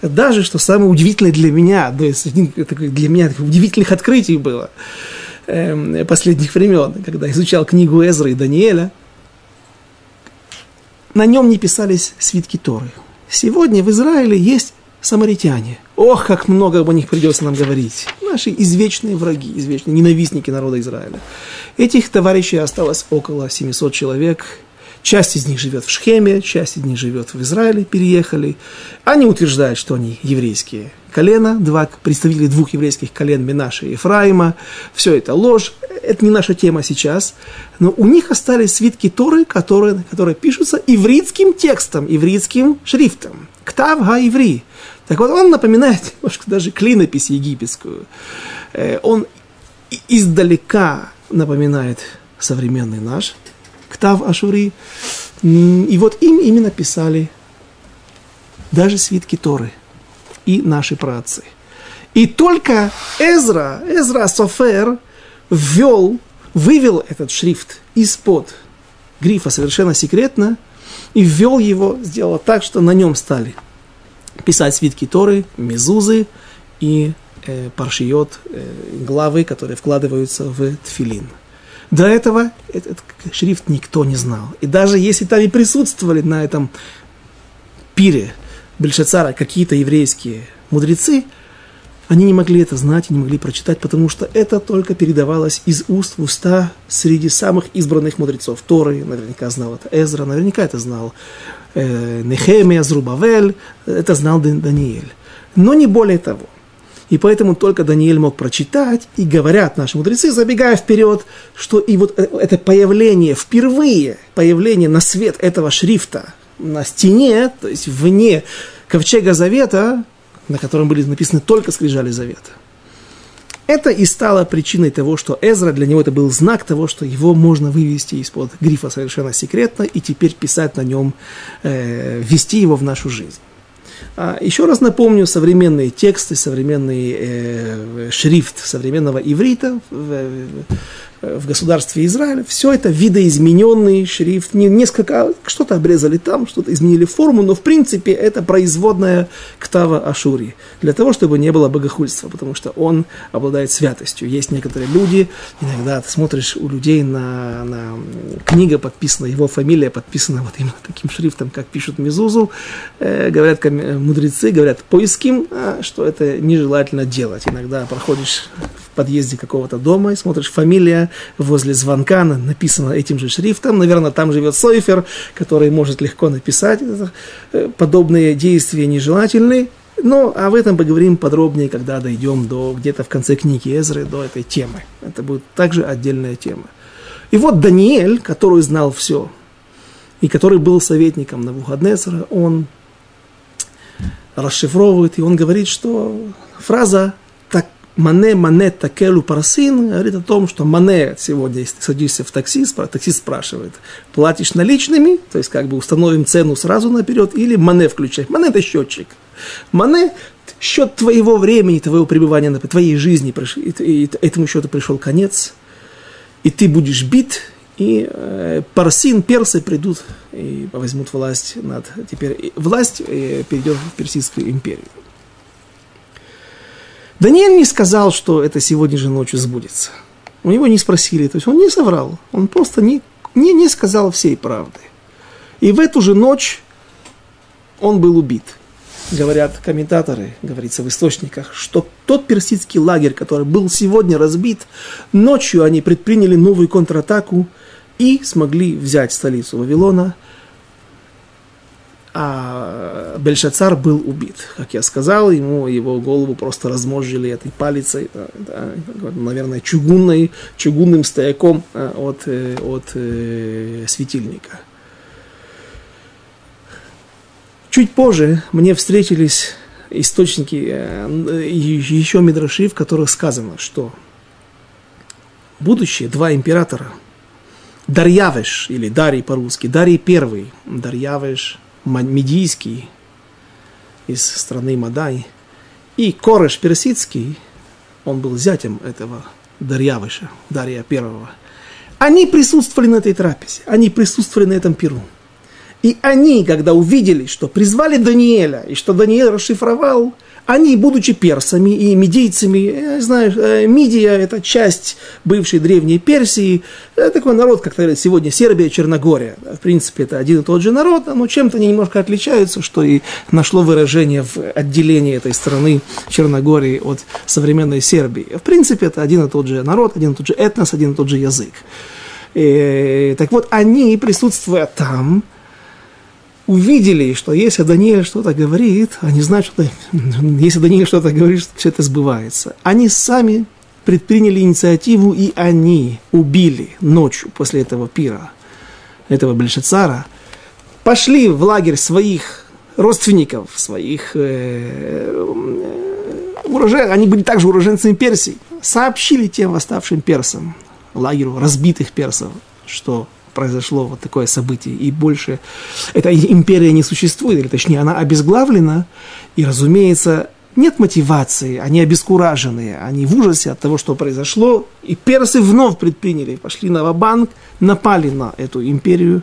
S1: даже что самое удивительное для меня, то есть для меня удивительных открытий было э, последних времен, когда изучал книгу Эзра и Даниэля, на нем не писались свитки Торы. Сегодня в Израиле есть самаритяне. Ох, как много об них придется нам говорить. Наши извечные враги, извечные ненавистники народа Израиля. Этих товарищей осталось около 700 человек. Часть из них живет в Шхеме, часть из них живет в Израиле, переехали. Они утверждают, что они еврейские колена, два представителя двух еврейских колен Минаша и Ефраима. Все это ложь, это не наша тема сейчас. Но у них остались свитки Торы, которые, которые пишутся ивритским текстом, ивритским шрифтом. Ктав ха-иври. Так вот, он напоминает немножко даже клинопись египетскую. Э, он издалека напоминает современный наш Ктав Ашури. И вот им именно писали даже свитки Торы и наши праотцы. И только Эзра, Эзра Софер ввел, вывел этот шрифт из-под грифа совершенно секретно и ввел его, сделал так, что на нем стали писать свитки Торы, мезузы и э, паршиот, э, главы, которые вкладываются в тфилин. До этого этот шрифт никто не знал. И даже если там и присутствовали на этом пире Бельшацара какие-то еврейские мудрецы, они не могли это знать и не могли прочитать, потому что это только передавалось из уст в уста среди самых избранных мудрецов. Торы наверняка знал это Эзра, наверняка это знал э, Нехемия, Зрубавель, это знал Даниэль. Но не более того. И поэтому только Даниэль мог прочитать, и говорят наши мудрецы, забегая вперед, что и вот э, это появление, впервые появление на свет этого шрифта на стене, то есть вне ковчега завета, на котором были написаны только скрижали завета. Это и стало причиной того, что Эзра, для него это был знак того, что его можно вывести из-под грифа совершенно секретно и теперь писать на нем, э, ввести его в нашу жизнь. А, еще раз напомню, современные тексты, современный э, шрифт современного иврита в, государстве Израиля, все это видоизмененный шрифт, не, несколько, что-то обрезали там, что-то изменили форму, но в принципе это производная ктава Ашури, для того, чтобы не было богохульства, потому что он обладает святостью. Есть некоторые люди, иногда ты смотришь у людей на, на книга подписана, его фамилия подписана вот именно таким шрифтом, как пишут Мизузу, э, говорят мудрецы, говорят поиским, а, что это нежелательно делать. Иногда проходишь в подъезде какого-то дома и смотришь фамилия возле звонка написано этим же шрифтом. Наверное, там живет Сойфер, который может легко написать. Э, подобные действия нежелательны. Но об этом поговорим подробнее, когда дойдем до где-то в конце книги Эзры, до этой темы. Это будет также отдельная тема. И вот Даниэль, который знал все, и который был советником Навуходнецера, он расшифровывает, и он говорит, что фраза Мане, мане, такелу, парсин говорит о том, что мане сегодня, если садишься в такси, таксист спрашивает, платишь наличными, то есть как бы установим цену сразу наперед, или мане включай. Мане это счетчик. Мане счет твоего времени, твоего пребывания, твоей жизни, и этому счету пришел конец, и ты будешь бит, и э, парсин, персы придут и возьмут власть над... Теперь власть э, перейдет в Персидскую империю. Даниэль не сказал, что это сегодня же ночью сбудется. У него не спросили, то есть он не соврал, он просто не, не, не сказал всей правды. И в эту же ночь он был убит. Говорят комментаторы, говорится в источниках, что тот персидский лагерь, который был сегодня разбит, ночью они предприняли новую контратаку и смогли взять столицу Вавилона – а Бельшацар был убит. Как я сказал, ему его голову просто размозжили этой палицей, да, да, наверное, чугунной, чугунным стояком а, от, э, от э, светильника. Чуть позже мне встретились источники, э, еще мидраши, в которых сказано, что будущие два императора, Дарьявеш, или Дарий по-русски, Дарий первый, Дарьявеш медийский из страны Мадай, и Кореш персидский, он был зятем этого Дарьявыша, Дария первого, они присутствовали на этой трапезе, они присутствовали на этом перу. И они, когда увидели, что призвали Даниэля, и что Даниэль расшифровал, они, будучи персами и медийцами, я знаю, э, Мидия – это часть бывшей древней Персии, это такой народ, как сегодня, Сербия, Черногория. В принципе, это один и тот же народ, но чем-то они немножко отличаются, что и нашло выражение в отделении этой страны Черногории от современной Сербии. В принципе, это один и тот же народ, один и тот же этнос, один и тот же язык. И, так вот, они, присутствуя там, увидели, что если Даниэль что-то говорит, они знают, что если Даниэль что-то говорит, что все это сбывается. Они сами предприняли инициативу, и они убили ночью после этого пира, этого Бельшацара, пошли в лагерь своих родственников, своих э, э, урожен, они были также уроженцами Персии, сообщили тем восставшим персам, лагерю разбитых персов, что произошло вот такое событие, и больше эта империя не существует, или точнее она обезглавлена, и, разумеется, нет мотивации, они обескураженные, они в ужасе от того, что произошло, и персы вновь предприняли, пошли на вабанк, напали на эту империю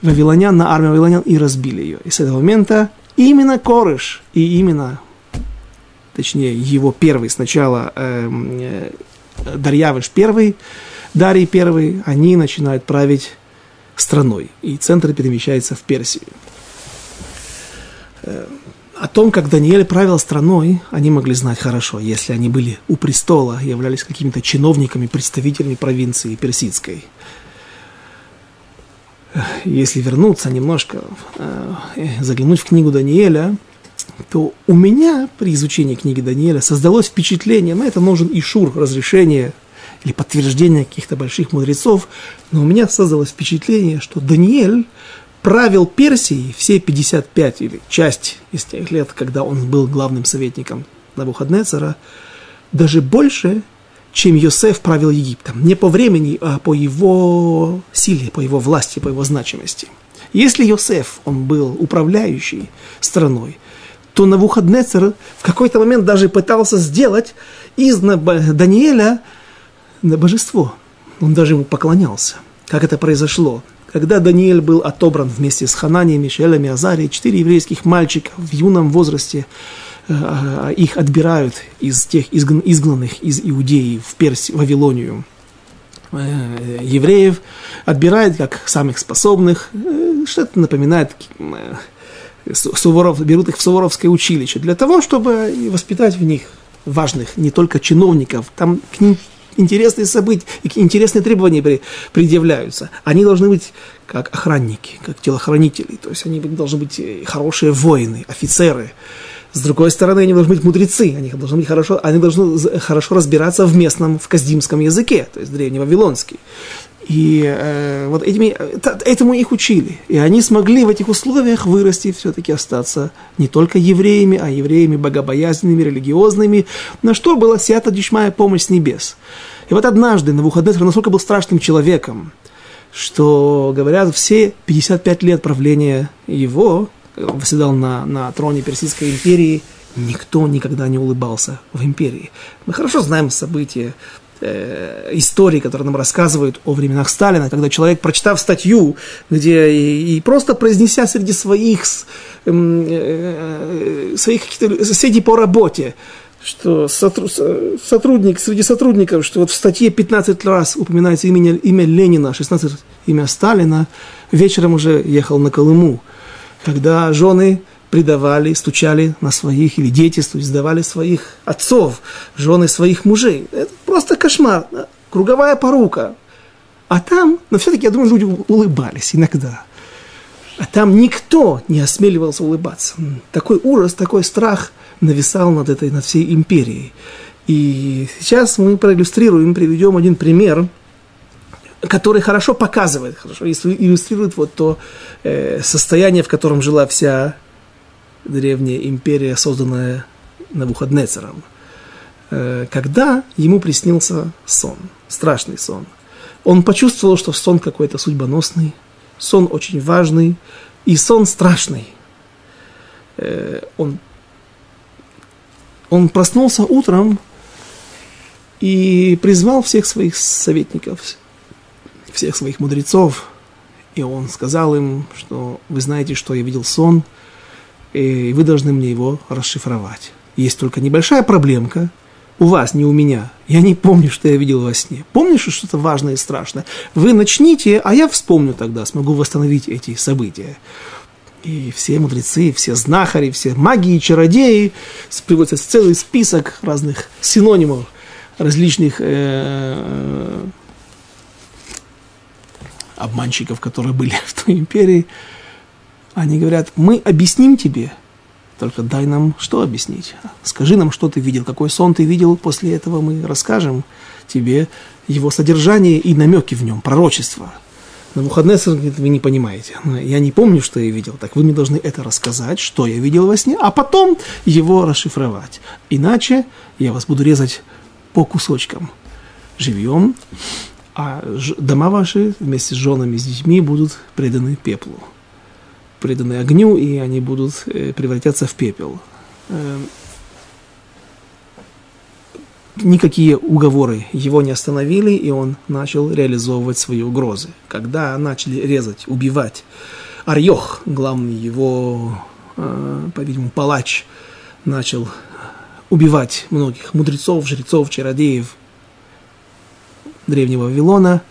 S1: вавилонян, на армию вавилонян и разбили ее. И с этого момента именно Корыш и именно, точнее, его первый сначала эм, э, Дарьявыш первый, Дарий первый, они начинают править страной, и центр перемещается в Персию. Э, о том, как Даниэль правил страной, они могли знать хорошо, если они были у престола, являлись какими-то чиновниками, представителями провинции персидской. Если вернуться немножко, э, заглянуть в книгу Даниэля, то у меня при изучении книги Даниэля создалось впечатление, на это нужен ишур, разрешение или подтверждение каких-то больших мудрецов, но у меня создалось впечатление, что Даниэль правил Персией все 55 или часть из тех лет, когда он был главным советником Навуходнецера, даже больше, чем Йосеф правил Египтом. Не по времени, а по его силе, по его власти, по его значимости. Если Йосеф, он был управляющий страной, то Навуходнецер в какой-то момент даже пытался сделать из Даниэля на божество. Он даже ему поклонялся. Как это произошло? Когда Даниэль был отобран вместе с Хананией, Мишелем и Азарией, четыре еврейских мальчика в юном возрасте, э, э, их отбирают из тех изгнанных из Иудеи в Персию, Вавилонию э, евреев, отбирают как самых способных, что-то напоминает Суворов, берут их в Суворовское училище для того, чтобы воспитать в них важных не только чиновников, там к ним интересные события, интересные требования предъявляются. Они должны быть как охранники, как телохранители, то есть они должны быть э, хорошие воины, офицеры. С другой стороны, они должны быть мудрецы, они должны, быть хорошо, они должны хорошо разбираться в местном, в каздимском языке, то есть древневавилонский. И э, вот этими, этому их учили. И они смогли в этих условиях вырасти, все-таки остаться не только евреями, а евреями богобоязненными, религиозными, на что была сята дишмая помощь с небес. И вот однажды на выходные настолько был страшным человеком, что, говорят, все 55 лет правления его, восседал на, на троне Персидской империи, никто никогда не улыбался в империи. Мы хорошо знаем события э, истории, которые нам рассказывают о временах Сталина, когда человек, прочитав статью, где и, и просто произнеся среди своих, э, э, своих соседей по работе, что сотрудник, среди сотрудников, что вот в статье 15 раз упоминается имя, имя Ленина, 16 имя Сталина, вечером уже ехал на Колыму, когда жены предавали, стучали на своих, или дети сдавали своих отцов, жены своих мужей. Это просто кошмар, круговая порука. А там, но все-таки, я думаю, люди улыбались иногда. А там никто не осмеливался улыбаться. Такой ужас, такой страх нависал над этой, над всей империей. И сейчас мы проиллюстрируем, приведем один пример, который хорошо показывает, хорошо иллюстрирует вот то э, состояние, в котором жила вся древняя империя, созданная Навуходнецером, э, когда ему приснился сон, страшный сон. Он почувствовал, что сон какой-то судьбоносный, сон очень важный и сон страшный. Э, он, он проснулся утром и призвал всех своих советников, всех своих мудрецов, и он сказал им, что вы знаете, что я видел сон, и вы должны мне его расшифровать. Есть только небольшая проблемка, у вас, не у меня. Я не помню, что я видел во сне. Помнишь что-то важное и страшное? Вы начните, а я вспомню тогда, смогу восстановить эти события. И все мудрецы, все знахари, все маги и чародеи, приводится целый список разных синонимов различных э, обманщиков, которые были в той империи. Они говорят, мы объясним тебе, только дай нам что объяснить. Скажи нам, что ты видел, какой сон ты видел, после этого мы расскажем тебе его содержание и намеки в нем, пророчество. На Мухаднесер вы не понимаете. Я не помню, что я видел. Так вы мне должны это рассказать, что я видел во сне, а потом его расшифровать. Иначе я вас буду резать по кусочкам живьем, а дома ваши вместе с женами с детьми будут преданы пеплу. Преданы огню, и они будут э, превратятся в пепел. Эм, никакие уговоры его не остановили, и он начал реализовывать свои угрозы. Когда начали резать, убивать, Арьох, главный его, э, по-видимому, палач, начал убивать многих мудрецов, жрецов, чародеев древнего Вавилона,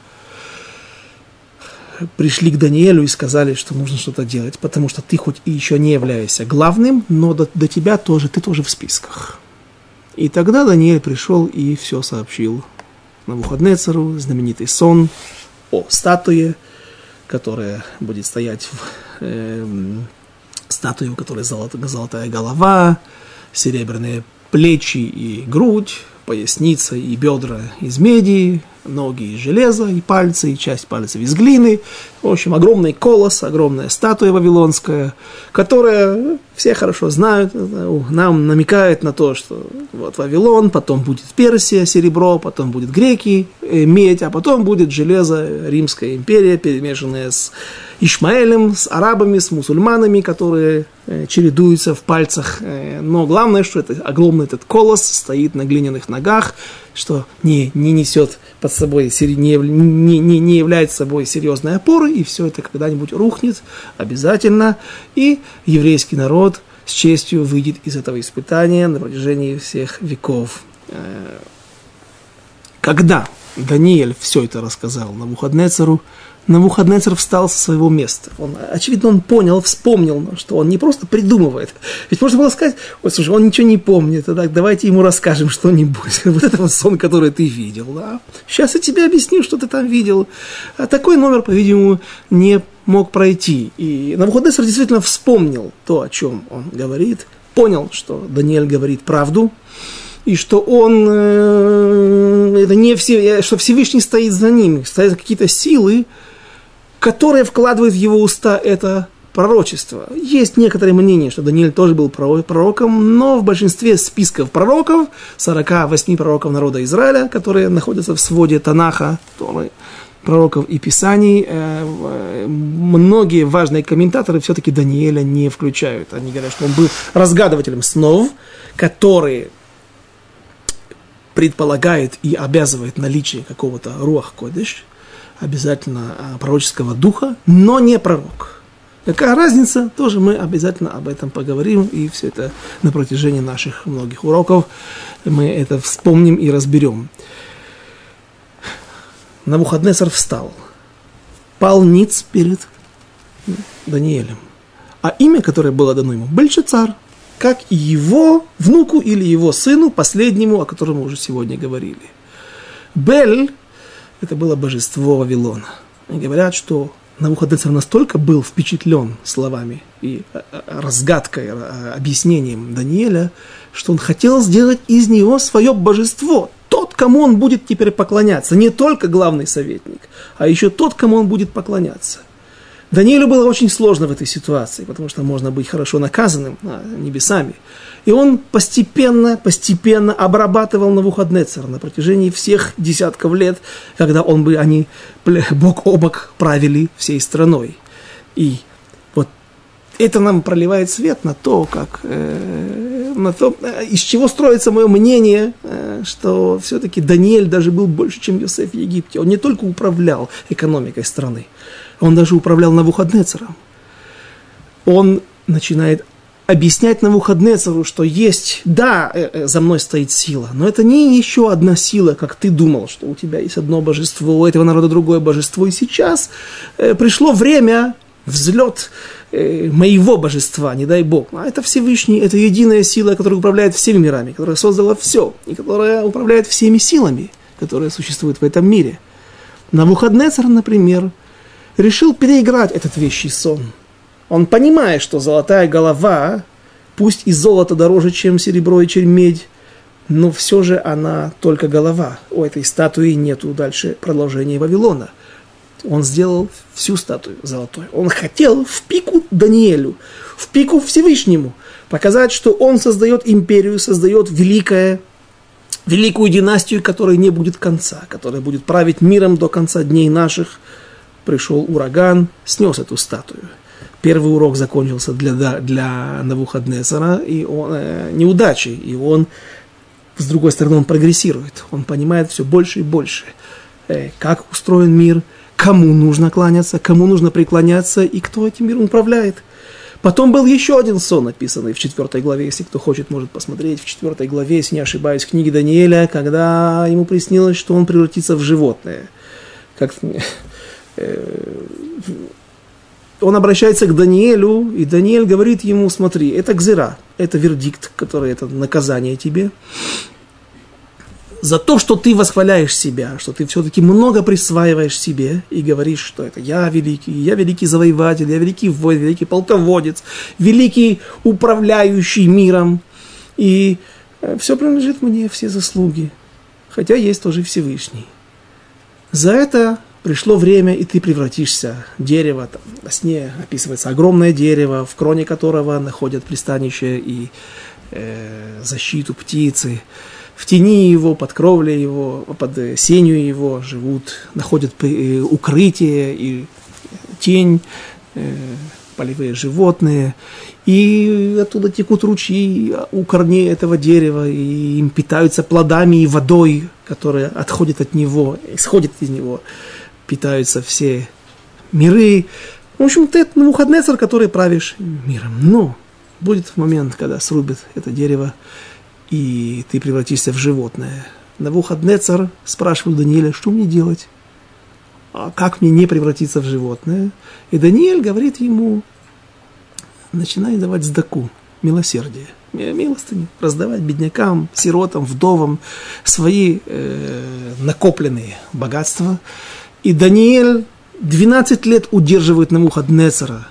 S1: пришли к Даниэлю и сказали, что нужно что-то делать, потому что ты хоть и еще не являешься главным, но до, до тебя тоже, ты тоже в списках. И тогда Даниэль пришел и все сообщил на Навуходнецеру, знаменитый сон о статуе, которая будет стоять в э, статуе, у которой золот, золотая голова, серебряные плечи и грудь, поясница и бедра из меди, ноги из железа, и пальцы, и часть пальцев из глины. В общем, огромный колос, огромная статуя вавилонская, которая, все хорошо знают, нам намекает на то, что вот Вавилон, потом будет Персия, серебро, потом будет греки, э, медь, а потом будет железо, Римская империя, перемешанная с Ишмаэлем, с арабами, с мусульманами, которые э, чередуются в пальцах. Э, но главное, что это огромный этот колос стоит на глиняных ногах, что не, не несет под собой, не, не, не, не является собой серьезной опорой, и все это когда-нибудь рухнет обязательно, и еврейский народ с честью выйдет из этого испытания на протяжении всех веков. Э, когда Даниэль все это рассказал на Навуходнецеру, Навуходнецер встал со своего места. Он, очевидно, он понял, вспомнил, что он не просто придумывает. Ведь можно было сказать, ой, слушай, он ничего не помнит, так давайте ему расскажем что-нибудь. Вот это вот сон, который ты видел. Да? Сейчас я тебе объясню, что ты там видел. А такой номер, по-видимому, не мог пройти. И Навуходнецер действительно вспомнил то, о чем он говорит, понял, что Даниэль говорит правду, и что он, э, это не все, что Всевышний стоит за ним, стоят какие-то силы, которое вкладывает в его уста это пророчество. Есть некоторые мнения, что Даниэль тоже был пророком, но в большинстве списков пророков, 48 пророков народа Израиля, которые находятся в своде Танаха, Торы, пророков и писаний, э, многие важные комментаторы все-таки Даниэля не включают. Они говорят, что он был разгадывателем снов, которые предполагает и обязывает наличие какого-то руах кодыш, обязательно а, пророческого духа, но не пророк. Какая разница, тоже мы обязательно об этом поговорим, и все это на протяжении наших многих уроков мы это вспомним и разберем. Навуходнесар встал, пал ниц перед Даниэлем. А имя, которое было дано ему, Бельшицар, как и его внуку или его сыну, последнему, о котором мы уже сегодня говорили. Бель это было божество Вавилона. И говорят, что Навуходоносор настолько был впечатлен словами и э, э, разгадкой, э, объяснением Даниэля, что он хотел сделать из него свое божество, тот, кому он будет теперь поклоняться, не только главный советник, а еще тот, кому он будет поклоняться. Даниилу было очень сложно в этой ситуации, потому что можно быть хорошо наказанным а, небесами. И он постепенно, постепенно обрабатывал Навуходнецера на протяжении всех десятков лет, когда он бы, они бок о бок правили всей страной. И вот это нам проливает свет на то, как, э, на то, э, из чего строится мое мнение, э, что все-таки Даниэль даже был больше, чем Йосеф в Египте. Он не только управлял экономикой страны, он даже управлял Навуходнецером. Он начинает объяснять Навуходнецеру, что есть, да, э, э, за мной стоит сила, но это не еще одна сила, как ты думал, что у тебя есть одно божество, у этого народа другое божество, и сейчас э, пришло время, взлет моего божества, не дай Бог. А это Всевышний, это единая сила, которая управляет всеми мирами, которая создала все, и которая управляет всеми силами, которые существуют в этом мире. Навуходнецер, например, решил переиграть этот вещий сон. Он понимает, что золотая голова, пусть и золото дороже, чем серебро и чем медь, но все же она только голова. У этой статуи нету дальше продолжения Вавилона. Он сделал всю статую золотой. Он хотел в пику Даниэлю, в пику Всевышнему, показать, что он создает империю, создает великое, великую династию, которой не будет конца, которая будет править миром до конца дней наших – пришел ураган, снес эту статую. Первый урок закончился для, для Навуходнецера и он, э, неудачей, и он, с другой стороны, он прогрессирует, он понимает все больше и больше, э, как устроен мир, кому нужно кланяться, кому нужно преклоняться и кто этим миром управляет. Потом был еще один сон, написанный в четвертой главе, если кто хочет, может посмотреть, в четвертой главе, если не ошибаюсь, книги Даниэля, когда ему приснилось, что он превратится в животное. Как Э, он обращается к Даниэлю, и Даниэль говорит ему, смотри, это гзира, это вердикт, который, это наказание тебе. За то, что ты восхваляешь себя, что ты все-таки много присваиваешь себе и говоришь, что это я великий, я великий завоеватель, я великий воин, великий полководец, великий управляющий миром. И э, все принадлежит мне, все заслуги. Хотя есть тоже Всевышний. За это пришло время, и ты превратишься дерево. Там, во сне описывается огромное дерево, в кроне которого находят пристанище и э, защиту птицы. В тени его, под кровлей его, под сенью его живут, находят э, укрытие и тень, э, полевые животные. И оттуда текут ручьи у корней этого дерева, и им питаются плодами и водой, которая отходит от него, исходит из него питаются все миры. В общем, ты Навуходнецер, который правишь миром. Но будет момент, когда срубит это дерево, и ты превратишься в животное. Навуходнецер спрашивает Даниэля, что мне делать? А как мне не превратиться в животное? И Даниэль говорит ему, начинай давать сдаку, милосердие, милостыню, раздавать беднякам, сиротам, вдовам свои э, накопленные богатства. И Даниэль 12 лет удерживает Навуходнецера,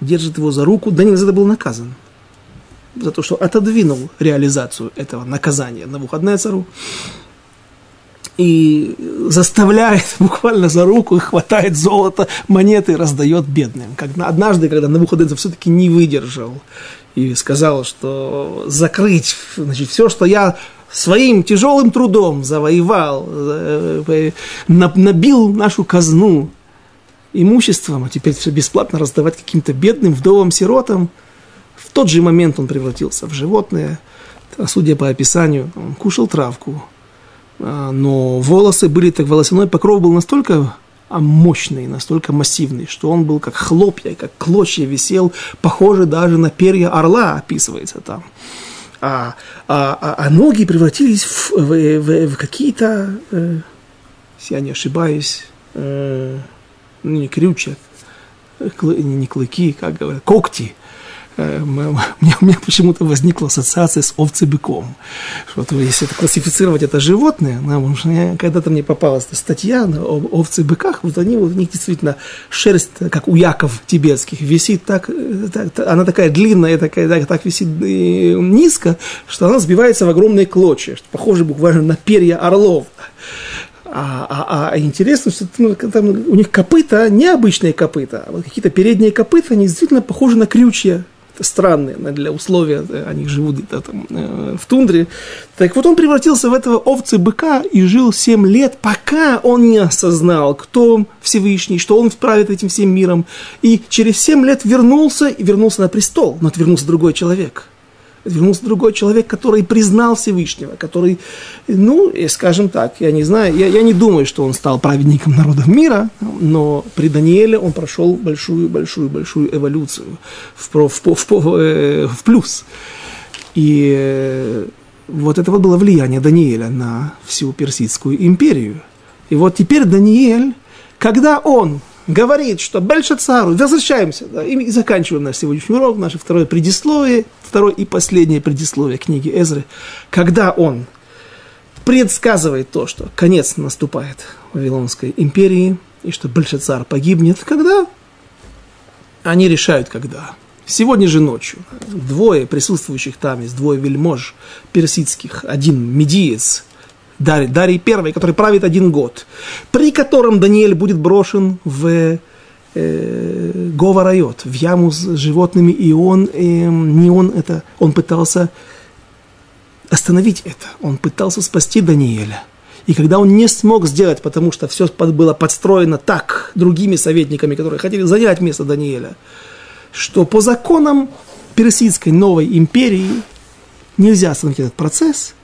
S1: держит его за руку. Даниэль за это был наказан. За то, что отодвинул реализацию этого наказания Навуходнецеру. И заставляет буквально за руку, хватает золото, монеты раздает бедным. Как однажды, когда Навуходнецер все-таки не выдержал и сказал, что закрыть значит, все, что я своим тяжелым трудом завоевал, э, набил нашу казну имуществом, а теперь все бесплатно раздавать каким-то бедным вдовам, сиротам. В тот же момент он превратился в животное. Судя по описанию, он кушал травку, а, но волосы были так, волосяной покров был настолько мощный, настолько массивный, что он был как хлопья, как клочья висел, похоже даже на перья орла, описывается там а, а, а, а ноги превратились в, в, в, в какие-то, э, если я не ошибаюсь, э, ну, не крючья, не, не клыки, как говорят, когти. Э, меня, у меня почему-то возникла ассоциация с овцебыком. Что если это классифицировать это животное, потому что когда-то мне попалась статья об овцебыках, вот они, вот у них действительно шерсть, как у яков тибетских, висит так, э, так она такая длинная, такая, так, так висит э, низко, что она сбивается в огромные клочья, что похоже буквально на перья орлов. А, а, а интересно, что ну, там, у них копыта необычные копыта, а вот какие-то передние копыта, они действительно похожи на крючья странные для условия, э, они живут где-то там э, в тундре. Так вот он превратился в этого овцы быка и жил 7 лет, пока он не осознал, кто Всевышний, что он правит этим всем миром. И через 7 лет вернулся, и вернулся на престол, но это вернулся другой человек – вернулся другой человек, который признал Всевышнего, который, ну, скажем так, я не знаю, я, я не думаю, что он стал праведником народов мира, но при Данииле он прошел большую-большую-большую эволюцию в, в, в, в, э, в плюс. И э, вот это вот было влияние Даниэля на всю Персидскую империю. И вот теперь Даниэль, когда он говорит, что Бельшацару, возвращаемся, да, и заканчиваем наш сегодняшний урок, наше второе предисловие, второе и последнее предисловие книги Эзры, когда он предсказывает то, что конец наступает Вавилонской империи, и что Бельшацар погибнет, когда они решают, когда. Сегодня же ночью двое присутствующих там, есть двое вельмож персидских, один медиец, Дарий, Дарий первый, который правит один год, при котором Даниэль будет брошен в э, Говорайот, в яму с животными, и он, э, не он это, он пытался остановить это, он пытался спасти Даниэля. И когда он не смог сделать, потому что все было подстроено так другими советниками, которые хотели занять место Даниэля, что по законам персидской новой империи нельзя остановить этот процесс –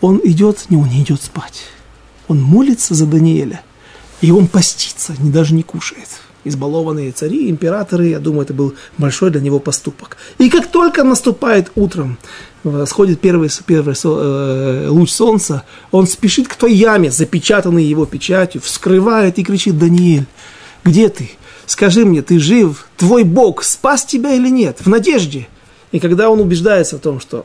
S1: он идет, не, он не идет спать. Он молится за Даниэля. И он постится, не, даже не кушает. Избалованные цари, императоры, я думаю, это был большой для него поступок. И как только наступает утром, сходит первый, первый э, луч солнца, он спешит к той яме, запечатанной его печатью, вскрывает и кричит, Даниэль, где ты? Скажи мне, ты жив? Твой Бог спас тебя или нет? В надежде. И когда он убеждается в том, что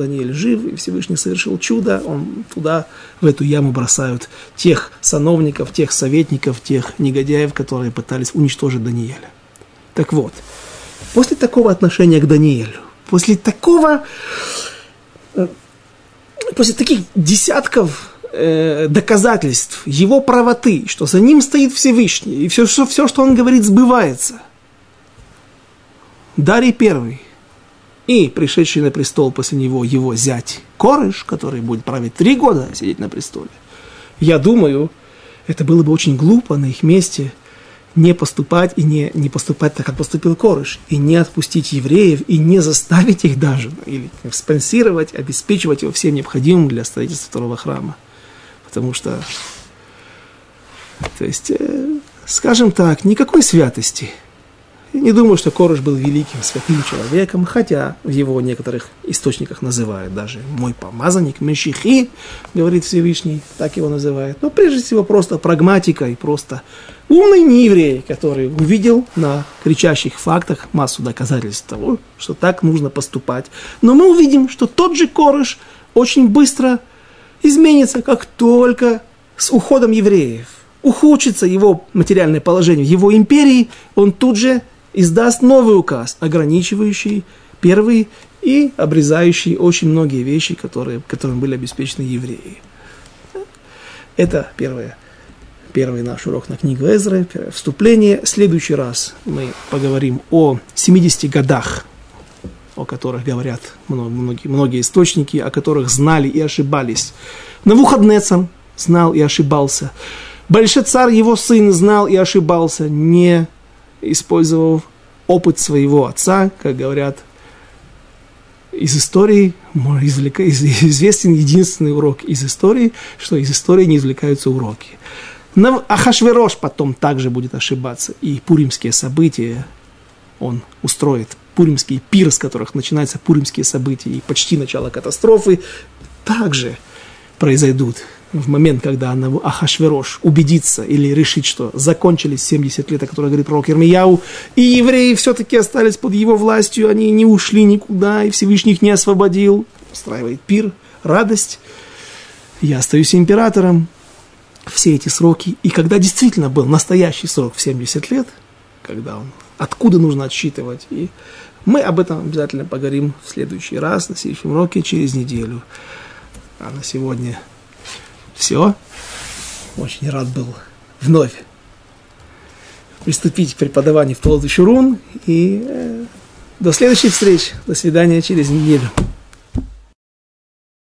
S1: Даниэль жив, и Всевышний совершил чудо, он туда, в эту яму бросают тех сановников, тех советников, тех негодяев, которые пытались уничтожить Даниэля. Так вот, после такого отношения к Даниэлю, после такого, э, после таких десятков э, доказательств его правоты, что за ним стоит Всевышний, и все, все, все, что он говорит, сбывается. Дарий первый – и пришедший на престол после него его зять Корыш, который будет править три года сидеть на престоле. Я думаю, это было бы очень глупо на их месте не поступать и не, не поступать так, как поступил Корыш, и не отпустить евреев, и не заставить их даже, или спонсировать, обеспечивать его всем необходимым для строительства второго храма. Потому что, то есть, э, скажем так, никакой святости – я не думаю, что Корыш был великим святым человеком, хотя в его некоторых источниках называют даже мой помазанник, Мешихи, говорит Всевышний, так его называют. Но прежде всего просто прагматика и просто умный нееврей, который увидел на кричащих фактах массу доказательств того, что так нужно поступать. Но мы увидим, что тот же Корыш очень быстро изменится, как только с уходом евреев ухудшится его материальное положение в его империи, он тут же издаст новый указ, ограничивающий первый и обрезающий очень многие вещи, которые, которым были обеспечены евреи. Это первое, первый наш урок на книгу Эзры, вступление. В следующий раз мы поговорим о 70 годах, о которых говорят многие, многие источники, о которых знали и ошибались. Навуходнецам знал и ошибался. Большой царь, его сын, знал и ошибался, не использовал опыт своего отца, как говорят, из истории известен единственный урок из истории, что из истории не извлекаются уроки. Но Ахашверош потом также будет ошибаться, и пуримские события он устроит, пуримский пир, с которых начинаются пуримские события, и почти начало катастрофы, также произойдут в момент, когда она, Ахашверош убедится или решит, что закончились 70 лет, о которых говорит пророк Ирмияу, и евреи все-таки остались под его властью, они не ушли никуда, и Всевышний их не освободил, устраивает пир, радость, я остаюсь императором, все эти сроки, и когда действительно был настоящий срок в 70 лет, когда он, откуда нужно отсчитывать, и мы об этом обязательно поговорим в следующий раз, на следующем уроке, через неделю. А на сегодня все. очень рад был вновь приступить к преподаванию в Толоду Шурун. И э, до следующих встреч. До свидания через неделю.